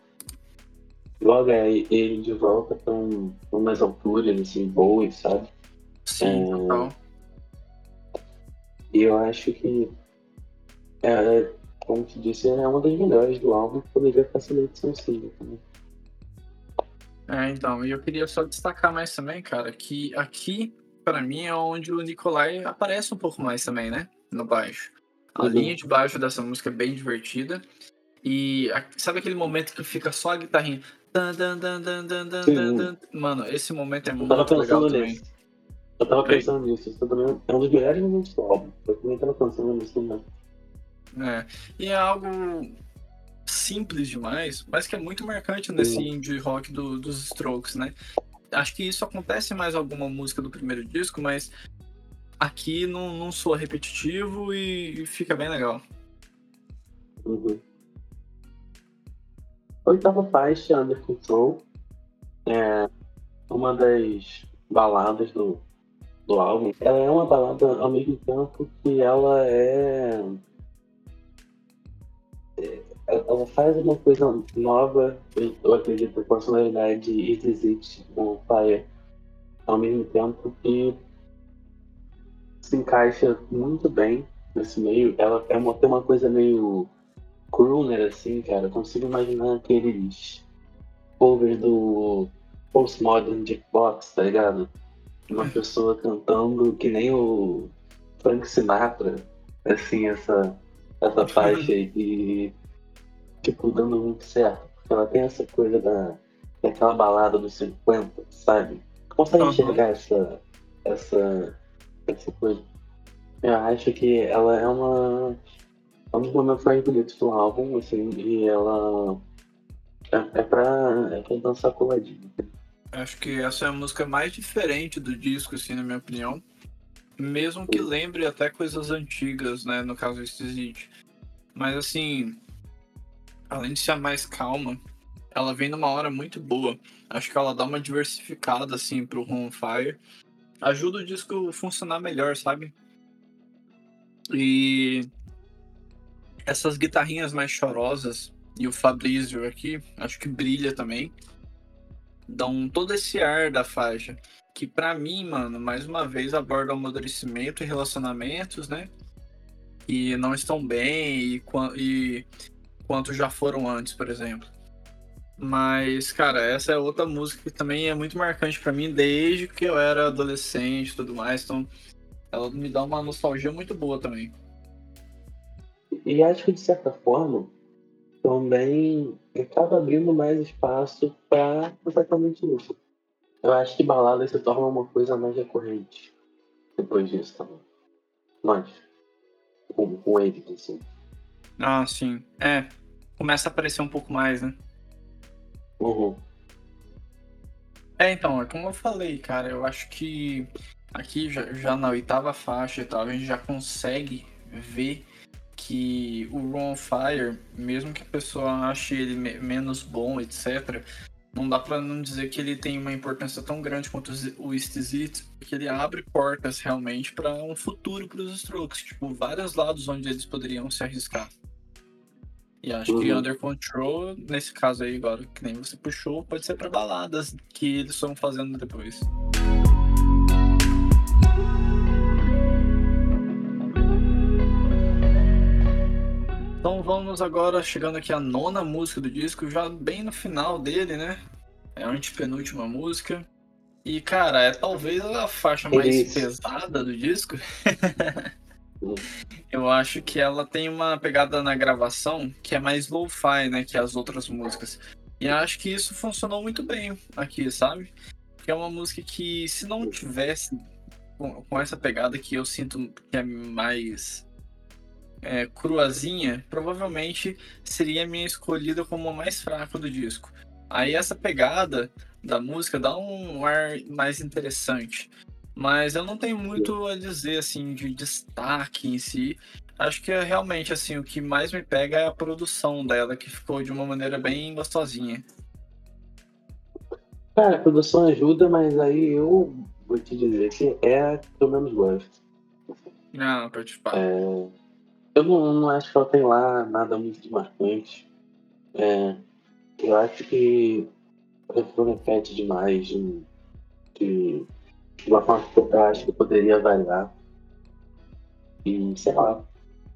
joga ele de volta para um, umas alturas assim, boas, sabe? Sim, É. total. E eu acho que, é, como te disse, é uma das melhores do álbum, poderia facilitar seu single também. É, então, e eu queria só destacar mais também, cara, que aqui, para mim, é onde o Nikolai aparece um pouco mais também, né? No baixo. A Uhum. linha de baixo dessa música é bem divertida. E sabe aquele momento que fica só a guitarrinha? Sim. Mano, esse momento é muito legal também. nisso. Eu tava Oi? pensando nisso. Isso também é um dos melhores momentos do álbum. Eu também tava pensando nisso também. É. E é algo simples demais, mas que é muito marcante nesse Sim. indie rock do- dos Strokes, né? Acho que isso acontece em mais alguma música do primeiro disco, mas aqui não, não soa repetitivo e, e fica bem legal. Uhum. Oitava faixa, Under Control. É uma das baladas do, do álbum. Ela é uma balada ao mesmo tempo que ela é. é, Ela faz uma coisa nova, eu, acredito, com a sonoridade It Is It on Fire, ao mesmo tempo que se encaixa muito bem nesse meio. Ela é uma, tem uma coisa meio crooner, assim, cara. Eu consigo imaginar aqueles covers do Postmodern Jukebox, tá ligado? Uma pessoa cantando que nem o Frank Sinatra, assim, essa, essa faixa e, tipo, dando muito certo. Porque ela tem essa coisa da, daquela balada dos 50, sabe? Consegue Aham. enxergar essa, essa, essa coisa? Eu acho que ela é uma é um dos momentos mais bonitos do álbum, assim, e ela é, é, pra, é pra dançar coladinho. Acho que essa é a música mais diferente do disco, assim, na minha opinião. Mesmo que lembre até coisas antigas, né? No caso, Exit. Mas assim, além de ser mais calma, ela vem numa hora muito boa. Acho que ela dá uma diversificada, assim, pro On Fire. Ajuda o disco a funcionar melhor, sabe? E essas guitarrinhas mais chorosas e o Fabrício aqui, acho que brilha também. Dão todo esse ar da faixa. Que pra mim, mano, mais uma vez aborda o amadurecimento e relacionamentos, né? Que não estão bem e, e quanto já foram antes, por exemplo. Mas, cara, essa é outra música que também é muito marcante pra mim desde que eu era adolescente e tudo mais. Então, ela me dá uma nostalgia muito boa também. E acho que, de certa forma, também acaba abrindo mais espaço pra exatamente isso. Eu acho que balada se torna uma coisa mais recorrente depois disso também. Mas, com, com ele, assim. Ah, sim. É. Começa a aparecer um pouco mais, né? Uhum. É, então, é como eu falei, cara, eu acho que aqui já, já na oitava faixa e tal, a gente já consegue ver que o Ron Fire, mesmo que a pessoa ache ele me- menos bom, etc., não dá pra não dizer que ele tem uma importância tão grande quanto os- o It, porque ele abre portas realmente pra um futuro pros Strokes, tipo, vários lados onde eles poderiam se arriscar. E acho que Uhum. Under Control, nesse caso aí agora, que nem você puxou, pode ser pra baladas que eles estão fazendo depois. Então vamos agora chegando aqui à nona música do disco, já bem no final dele, né? É a antepenúltima música. E, cara, é talvez a faixa mais Isso. pesada do disco. Eu acho que ela tem uma pegada na gravação que é mais lo-fi, né, que as outras músicas. E acho que isso funcionou muito bem aqui, sabe? Porque é uma música que se não tivesse com essa pegada que eu sinto que é mais é, cruazinha, provavelmente seria a minha escolhida como a mais fraca do disco. Aí essa pegada da música dá um ar mais interessante. Mas eu não tenho muito a dizer assim de destaque em si. Acho que é realmente assim o que mais me pega é a produção dela, que ficou de uma maneira bem gostosinha. Cara, a produção ajuda, mas aí eu vou te dizer que é a que eu menos gosto. Ah, participar. É, eu não, não acho que ela tem lá nada muito de marcante. É, eu acho que o refrão repete demais de, de, de uma forma que eu acho que poderia variar. E sei lá.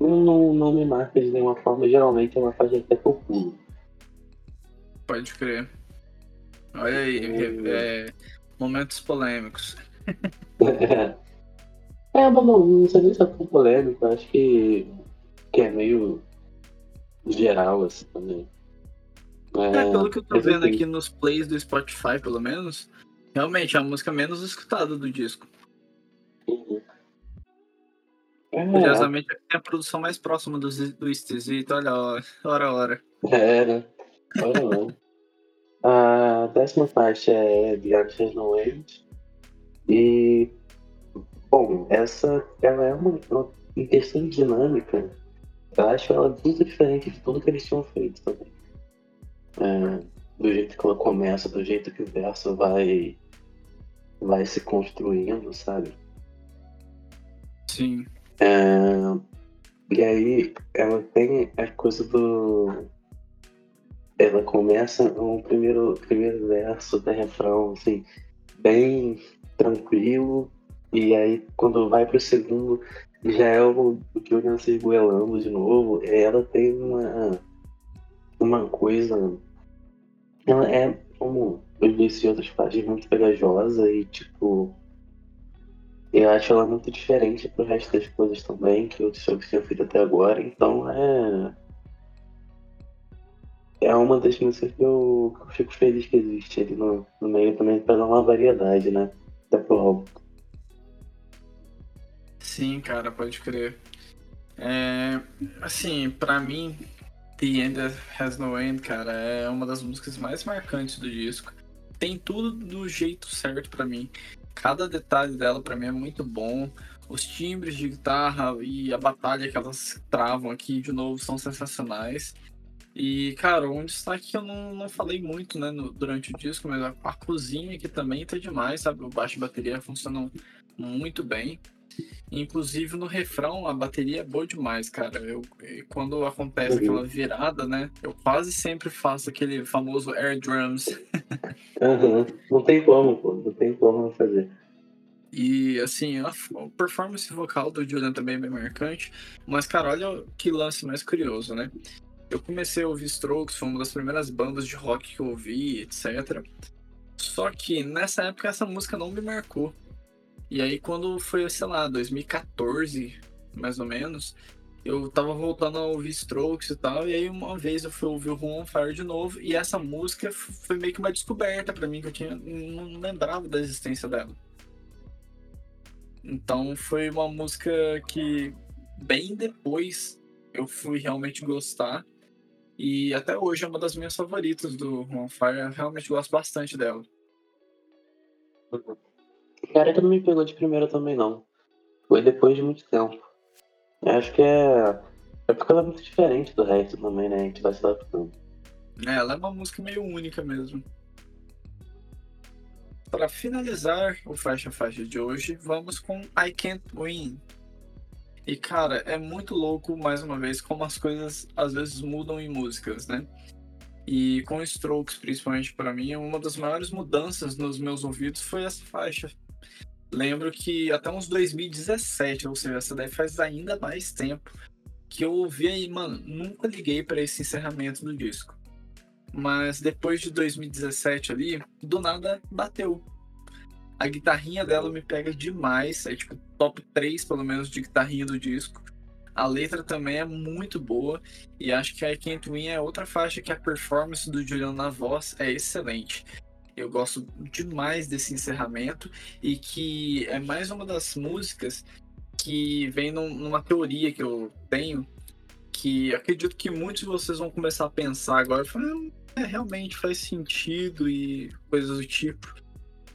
Não, não, me marca de nenhuma forma. Geralmente é uma faixa até que eu pulo. Pode crer. Olha aí, Hum. é, momentos polêmicos. É, bom, não, não sei nem se é tão polêmico, acho que, que é meio geral, assim, também. É, é pelo que eu tô vendo aqui nos plays do Spotify, pelo menos, realmente é a música menos escutada do disco. Uhum. É. Curiosamente, é a produção mais próxima do, do Esquisito, olha, hora, hora. É, né? Hora, hora. a décima faixa é The Arches No End. E, bom, essa ela é uma, uma questão dinâmica, eu acho ela muito diferente de tudo que eles tinham feito também. É, do jeito que ela começa, do jeito que o verso vai, vai se construindo, sabe? Sim. É, e aí ela tem a coisa do. Ela começa um primeiro, primeiro verso da refrão, assim, bem tranquilo, e aí quando vai pro segundo já é o, o Julian se esgoelando de novo. Ela tem uma, uma coisa. Ela é, como eu disse em outras partes, muito pegajosa e tipo. Eu acho ela muito diferente pro resto das coisas também que outros jogos tinham feito até agora. Então é. É uma das músicas que eu, que eu fico feliz que existe ali no, no meio também pra dar uma variedade, né? Até pro álbum. Sim, cara, pode crer. É, assim, para mim, The End Has No End, cara, é uma das músicas mais marcantes do disco. Tem tudo do jeito certo para mim. Cada detalhe dela para mim é muito bom. Os timbres de guitarra e a batalha que elas travam aqui de novo são sensacionais. E, cara, um destaque que eu não, não falei muito, né, no, durante o disco, mas a, a cozinha aqui também tá demais, sabe? O baixo e bateria funcionam muito bem. Inclusive no refrão, a bateria é boa demais, cara. Eu, quando acontece uhum. aquela virada, né? Eu quase sempre faço aquele famoso air drums. Uhum. Não tem como, pô. Não tem como fazer. E assim, a performance vocal do Julian também é bem marcante. Mas, cara, olha que lance mais curioso, né? Eu comecei a ouvir Strokes, foi uma das primeiras bandas de rock que eu ouvi, etc. Só que nessa época essa música não me marcou. E aí quando foi, sei lá, 2014, mais ou menos, eu tava voltando a ouvir Strokes e tal, e aí uma vez eu fui ouvir o Room on Fire de novo, e essa música foi meio que uma descoberta para mim, que eu tinha, não lembrava da existência dela. Então foi uma música que bem depois eu fui realmente gostar. E até hoje é uma das minhas favoritas do Room on Fire, eu realmente gosto bastante dela. Que não me pegou de primeira também, não. Foi depois de muito tempo. Eu acho que é. É porque ela é muito diferente do resto também, né? A gente vai se adaptando. É, ela é uma música meio única mesmo. Para finalizar o faixa faixa de hoje, vamos com I Can't Win. E cara, é muito louco mais uma vez como as coisas às vezes mudam em músicas, né? E com Strokes, principalmente para mim, uma das maiores mudanças nos meus ouvidos foi essa faixa lembro que até uns 2017, ou seja, essa daí faz ainda mais tempo, que eu ouvi aí, mano, nunca liguei para esse encerramento do disco. Mas depois de 2017 ali, do nada bateu. A guitarrinha dela me pega demais, é tipo top 3 pelo menos de guitarrinha do disco. A letra também é muito boa e acho que a I Can't Win é outra faixa que a performance do Julian na voz é excelente. Eu gosto demais desse encerramento e que é mais uma das músicas que vem num, numa teoria que eu tenho que acredito que muitos de vocês vão começar a pensar agora, falando, ah, é, realmente faz sentido e coisas do tipo.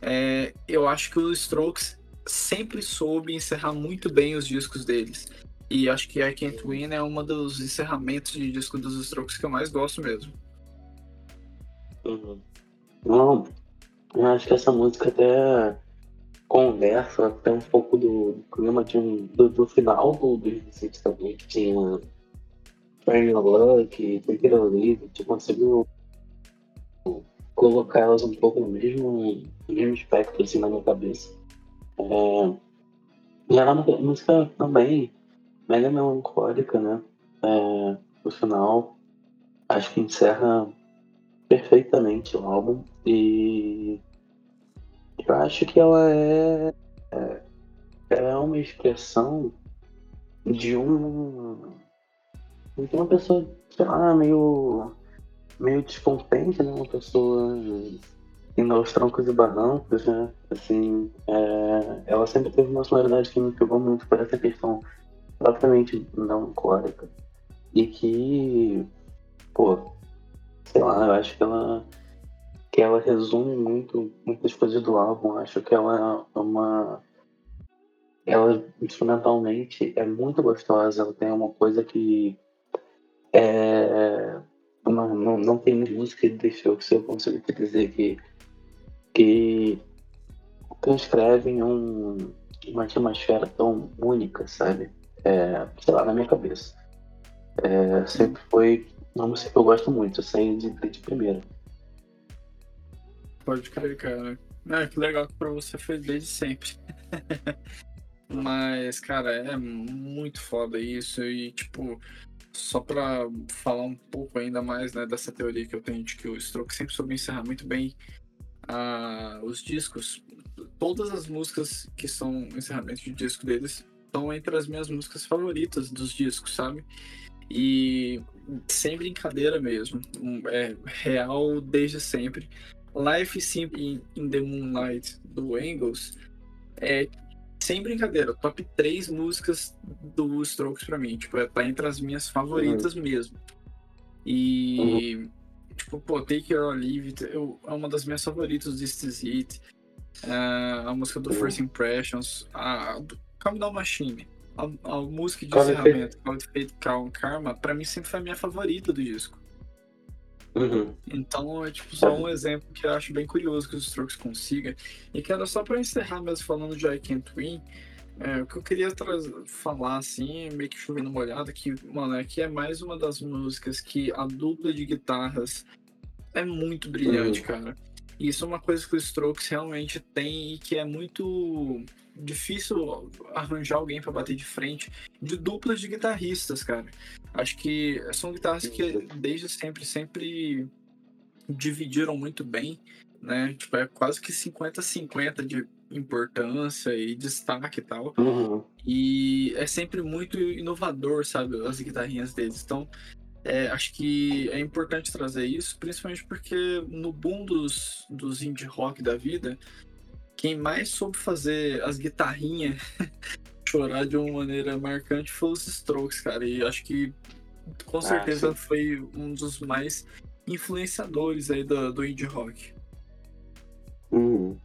É, eu acho que os Strokes sempre soube encerrar muito bem os discos deles. E acho que I Can't Win é um dos encerramentos de disco dos Strokes que eu mais gosto mesmo. Uhum. Não, eu acho que essa música até conversa até um pouco do, clima de um, do, do final do 2017 também, que tinha Burning Luck, Take It que conseguiu colocar elas um pouco no mesmo, no mesmo espectro assim na minha cabeça. É, e ela é música também mega melancólica, né? É, no final, acho que encerra perfeitamente o álbum e eu acho que ela é é, ela é uma expressão de um de uma pessoa, sei lá, meio meio descontente, né? Uma pessoa indo aos troncos e barrancos, né? Assim, é, ela sempre teve uma sonoridade que me pegou muito por essa questão propriamente melancólica. E que, pô, sei lá, eu acho que ela que ela resume muito muitas coisas do álbum. Acho que ela é uma ela instrumentalmente é muito gostosa, ela tem uma coisa que é, não, não, não tem música que deixou que eu consigo te dizer que que transcrevem um, uma atmosfera tão única, sabe? É, sei lá, na minha cabeça. É, sempre foi uma música que eu gosto muito, saí de, de primeira. Pode crer, cara. É, que legal que pra você fez desde sempre. Mas, cara, é muito foda isso. E, tipo, só pra falar um pouco ainda mais né, dessa teoria que eu tenho de que o Stroke sempre soube encerrar muito bem uh, os discos. Todas as músicas que são encerramento de disco deles estão entre as minhas músicas favoritas dos discos, sabe? E sem brincadeira mesmo. É real desde sempre. Life Simple in the Moonlight do Engels é sem brincadeira, top 3 músicas do Strokes pra mim. Tipo, é, tá entre as minhas favoritas uhum. mesmo. E, uhum. tipo, pô, Take or Leave It eu, é uma das minhas favoritas do This It. Uh, a música do uhum. First Impressions, a do Calm Machine. A, a música de encerramento, Fate Calm Karma, pra mim sempre foi a minha favorita do disco. Uhum. Então é tipo só um exemplo que eu acho bem curioso que os Strokes consiga. E que era só para encerrar mesmo falando de I Can't Win. É, o que eu queria falar assim, meio que chovendo molhado, que, mano, é que é mais uma das músicas que a dupla de guitarras é muito brilhante, uhum. cara. E isso é uma coisa que os Strokes realmente tem e que é muito difícil arranjar alguém para bater de frente de duplas de guitarristas, cara. Acho que são guitarras que desde sempre, sempre dividiram muito bem, né? Tipo, é quase que 50-50 de importância e destaque e tal. Uhum. E é sempre muito inovador, sabe? As guitarrinhas deles. Então, é, acho que é importante trazer isso, principalmente porque no boom dos, dos indie rock da vida, quem mais soube fazer as guitarrinhas chorar de uma maneira marcante foi os Strokes, cara. E acho que com ah, certeza ah, foi um dos mais influenciadores aí do, do indie rock. Uhum.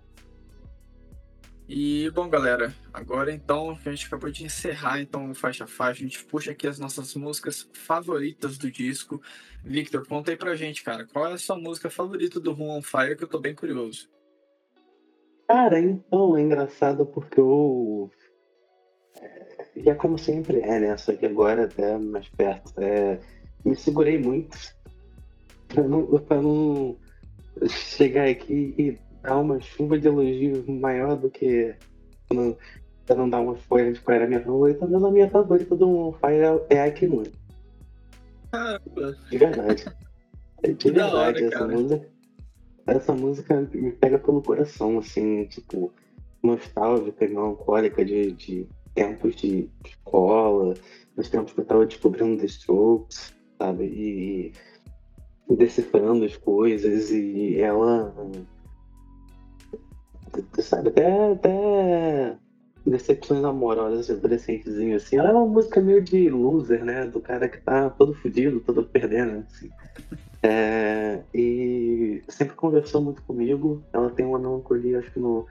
E bom, galera, agora então que a gente acabou de encerrar então faixa a faixa, a gente puxa aqui as nossas músicas favoritas do disco. Victor, conta aí pra gente, cara, qual é a sua música favorita do Room on Fire que eu tô bem curioso. Cara, então é engraçado porque eu e é como sempre é, né? Só que agora até mais perto. É, me segurei muito pra não, pra não chegar aqui e dar uma chuva de elogios maior do que. Não, pra não dar uma folha de qual era a minha favorita, mas a minha favorita do Fire é a Kimura. Caramba. De verdade. É de verdade, hora, essa cara. música. Essa música me pega pelo coração, assim, tipo, nostálgica, melancólica de, de tempos de escola, nos tempos que eu tava descobrindo The Strokes, sabe? E, e decifrando as coisas, e ela. Sabe, até, até decepções amorosas de adolescentezinho, assim. Ela é uma música meio de loser, né? Do cara que tá todo fudido, todo perdendo, assim. É, e sempre conversou muito comigo. Ela tem uma melancolia, acho que no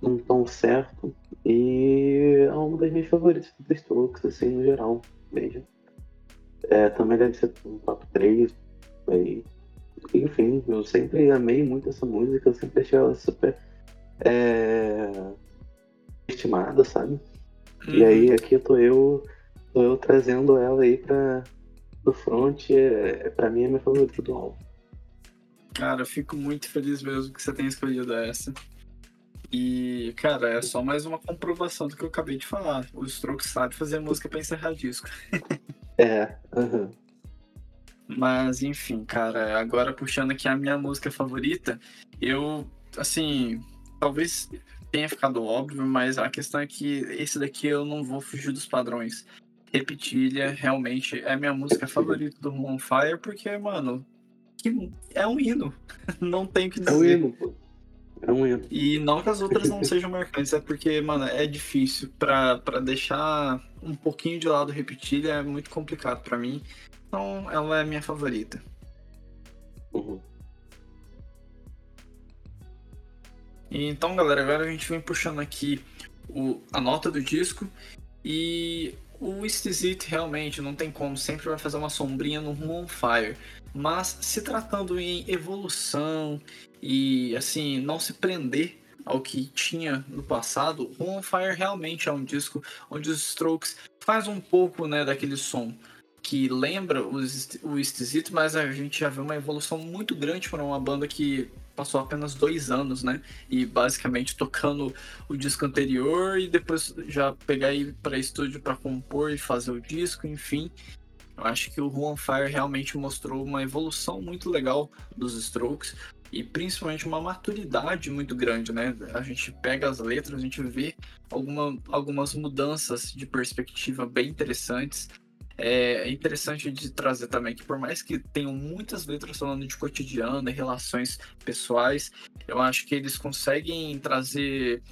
num tom certo. E é uma das minhas favoritas do Strokes, assim, no geral, mesmo. É, também deve ser um top 3. Aí. Enfim, eu sempre amei muito essa música, eu sempre achei ela super é, estimada, sabe? Uhum. E aí aqui tô eu, tô eu trazendo ela aí pra, pro front, é, pra mim é minha favorita do álbum. Cara, eu fico muito feliz mesmo que você tenha escolhido essa. E, cara, é só mais uma comprovação do que eu acabei de falar. O Strokes sabe fazer música pra encerrar disco. é, uhum. Mas, enfim, cara, agora puxando aqui a minha música favorita, eu, assim, talvez tenha ficado óbvio, mas a questão é que esse daqui eu não vou fugir dos padrões. Repetilha realmente é minha música favorita do On Fire, porque, mano, é um hino. Não tem o que dizer. É um hino, pô. É um hino. E não que as outras não sejam marcantes, é porque, mano, é difícil. Pra, pra deixar um pouquinho de lado Repetilha é muito complicado para mim. Então ela é minha favorita. Uhum. Então, galera, agora a gente vem puxando aqui o, a nota do disco. E o esquisito realmente não tem como, sempre vai fazer uma sombrinha no Room on Fire. Mas se tratando em evolução e assim, não se prender ao que tinha no passado, Room on Fire realmente é um disco onde os Strokes faz um pouco né, daquele som que lembra o esquisito, mas a gente já vê uma evolução muito grande para uma banda que passou apenas dois anos, né? E basicamente tocando o disco anterior e depois já pegar ir para estúdio para compor e fazer o disco, enfim. Eu acho que o Juan Fire realmente mostrou uma evolução muito legal dos Strokes e principalmente uma maturidade muito grande, né? A gente pega as letras, a gente vê alguma, algumas mudanças de perspectiva bem interessantes. É interessante de trazer também que por mais que tenham muitas letras falando de cotidiano e relações pessoais, eu acho que eles conseguem trazer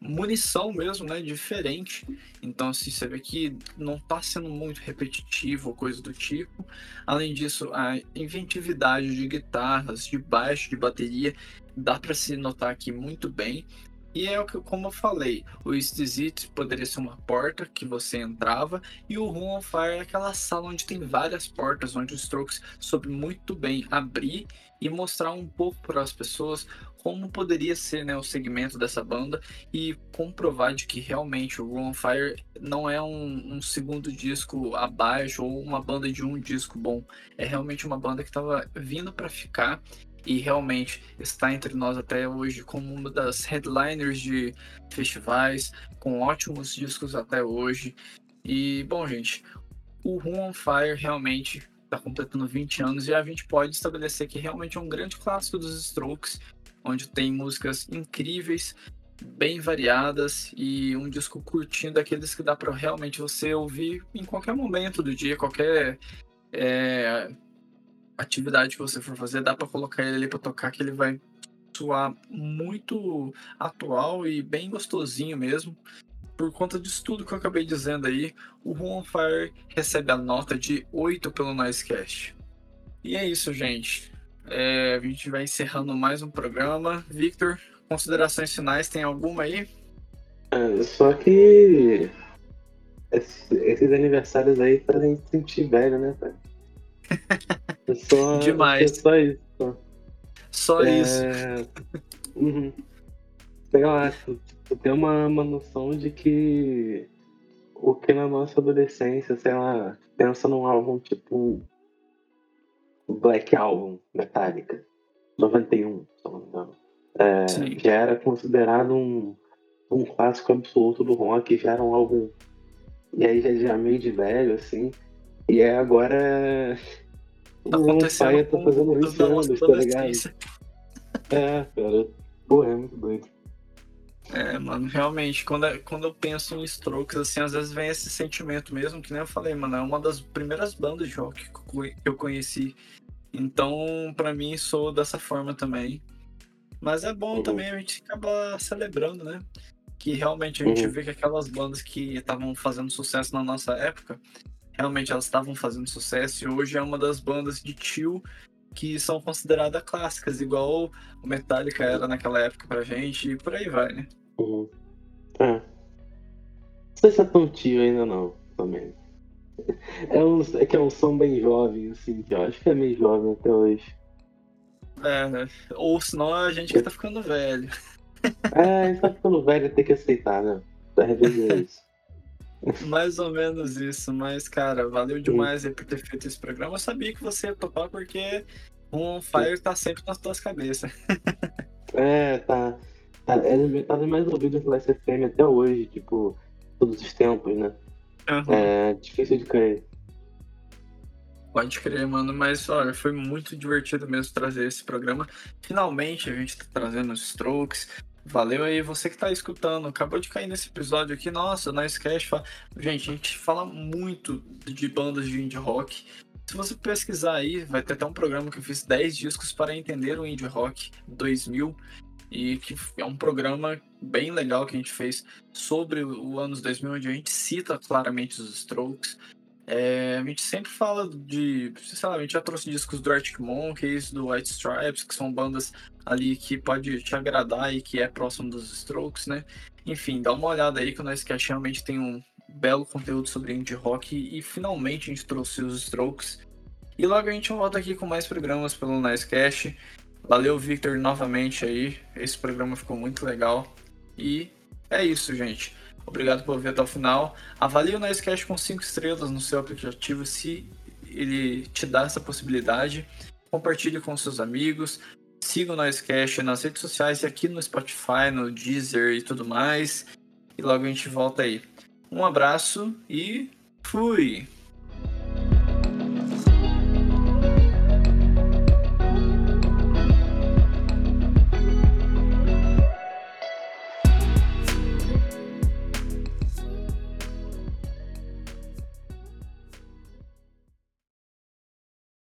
munição mesmo, né, diferente. Então, assim, você vê que não está sendo muito repetitivo coisa do tipo. Além disso, a inventividade de guitarras, de baixo, de bateria, dá para se notar aqui muito bem. E é o que, como eu falei, o Exit poderia ser uma porta que você entrava, e o Room on Fire é aquela sala onde tem várias portas, onde os Strokes soube muito bem abrir e mostrar um pouco para as pessoas como poderia ser né, o segmento dessa banda e comprovar de que realmente o Room on Fire não é um, um segundo disco abaixo ou uma banda de um disco bom. É realmente uma banda que estava vindo para ficar e realmente está entre nós até hoje como uma das headliners de festivais, com ótimos discos até hoje. E, bom, gente, o Room on Fire realmente está completando 20 anos e a gente pode estabelecer que realmente é um grande clássico dos Strokes, onde tem músicas incríveis, bem variadas e um disco curtinho daqueles que dá para realmente você ouvir em qualquer momento do dia, qualquer é, atividade que você for fazer, dá para colocar ele ali para tocar que ele vai soar muito atual e bem gostosinho mesmo. Por conta disso tudo que eu acabei dizendo aí, o Room Fire recebe a nota de 8 pelo Noisecast. E é isso, gente. É, a gente vai encerrando mais um programa. Victor, considerações finais, tem alguma aí? É, só que esses aniversários aí fazem sentir velho, né, cara? É só, Demais. É só isso. Só, é... isso. Uhum. Sei lá, tu, tu tem uma, uma noção de que o que na nossa adolescência, sei lá, pensa num álbum tipo Black Album, Metallica, 91, se não me engano. É, já era considerado um, um clássico absoluto do rock, já era um álbum. E aí já, já meio de velho, assim. E é agora Tá o pai tá fazendo 20 anos, tá ligado? É, cara. Pô, é muito doido. É, mano, realmente, quando, é, quando eu penso em Strokes, assim, às vezes vem esse sentimento mesmo, que nem eu falei, mano, é uma das primeiras bandas de rock que eu conheci. Então, para mim, sou dessa forma também. Mas é bom uhum. também a gente acabar celebrando, né? Que realmente a gente uhum. vê que aquelas bandas que estavam fazendo sucesso na nossa época, realmente elas estavam fazendo sucesso e hoje é uma das bandas de tio que são consideradas clássicas, igual o Metallica era naquela época pra gente e por aí vai, né? Uhum. É. Não sei se é tão tio ainda não, também. É, um, é que é um som bem jovem, assim, que eu acho que é meio jovem até hoje. É, né? Ou senão a gente que tá ficando velho. É, a gente tá ficando velho tem que aceitar, né? Pra rever isso. Mais ou menos isso, mas, cara, valeu demais por ter feito esse programa. Eu sabia que você ia topar porque um Fire tá sempre nas tuas cabeças. é, tá. Tá, é, tá mais ouvido pela SFM até hoje, tipo, todos os tempos, né? Uhum. É difícil de crer. Pode crer, mano, mas olha, foi muito divertido mesmo trazer esse programa. Finalmente a gente tá trazendo os strokes, Valeu aí, você que tá escutando, acabou de cair nesse episódio aqui, nossa, na Sketch fala... Gente, a gente fala muito de bandas de indie rock. Se você pesquisar aí, vai ter até um programa que eu fiz 10 discos para entender o indie rock 2000 e que é um programa bem legal que a gente fez sobre o anos 2000, onde a gente cita claramente os Strokes, é, a gente sempre fala de. Sinceramente, já trouxe discos do Arctic Monkeys, do White Stripes, que são bandas ali que pode te agradar e que é próximo dos Strokes, né? Enfim, dá uma olhada aí que o Nicecast realmente tem um belo conteúdo sobre indie rock e finalmente a gente trouxe os Strokes. E logo a gente volta aqui com mais programas pelo Nicecast. Valeu, Victor, novamente aí. Esse programa ficou muito legal. E é isso, gente. Obrigado por ver até o final. Avalie o Nicecast com 5 estrelas no seu aplicativo se ele te dá essa possibilidade. Compartilhe com seus amigos. Siga o Nicecast nas redes sociais e aqui no Spotify, no Deezer e tudo mais. E logo a gente volta aí. Um abraço e fui!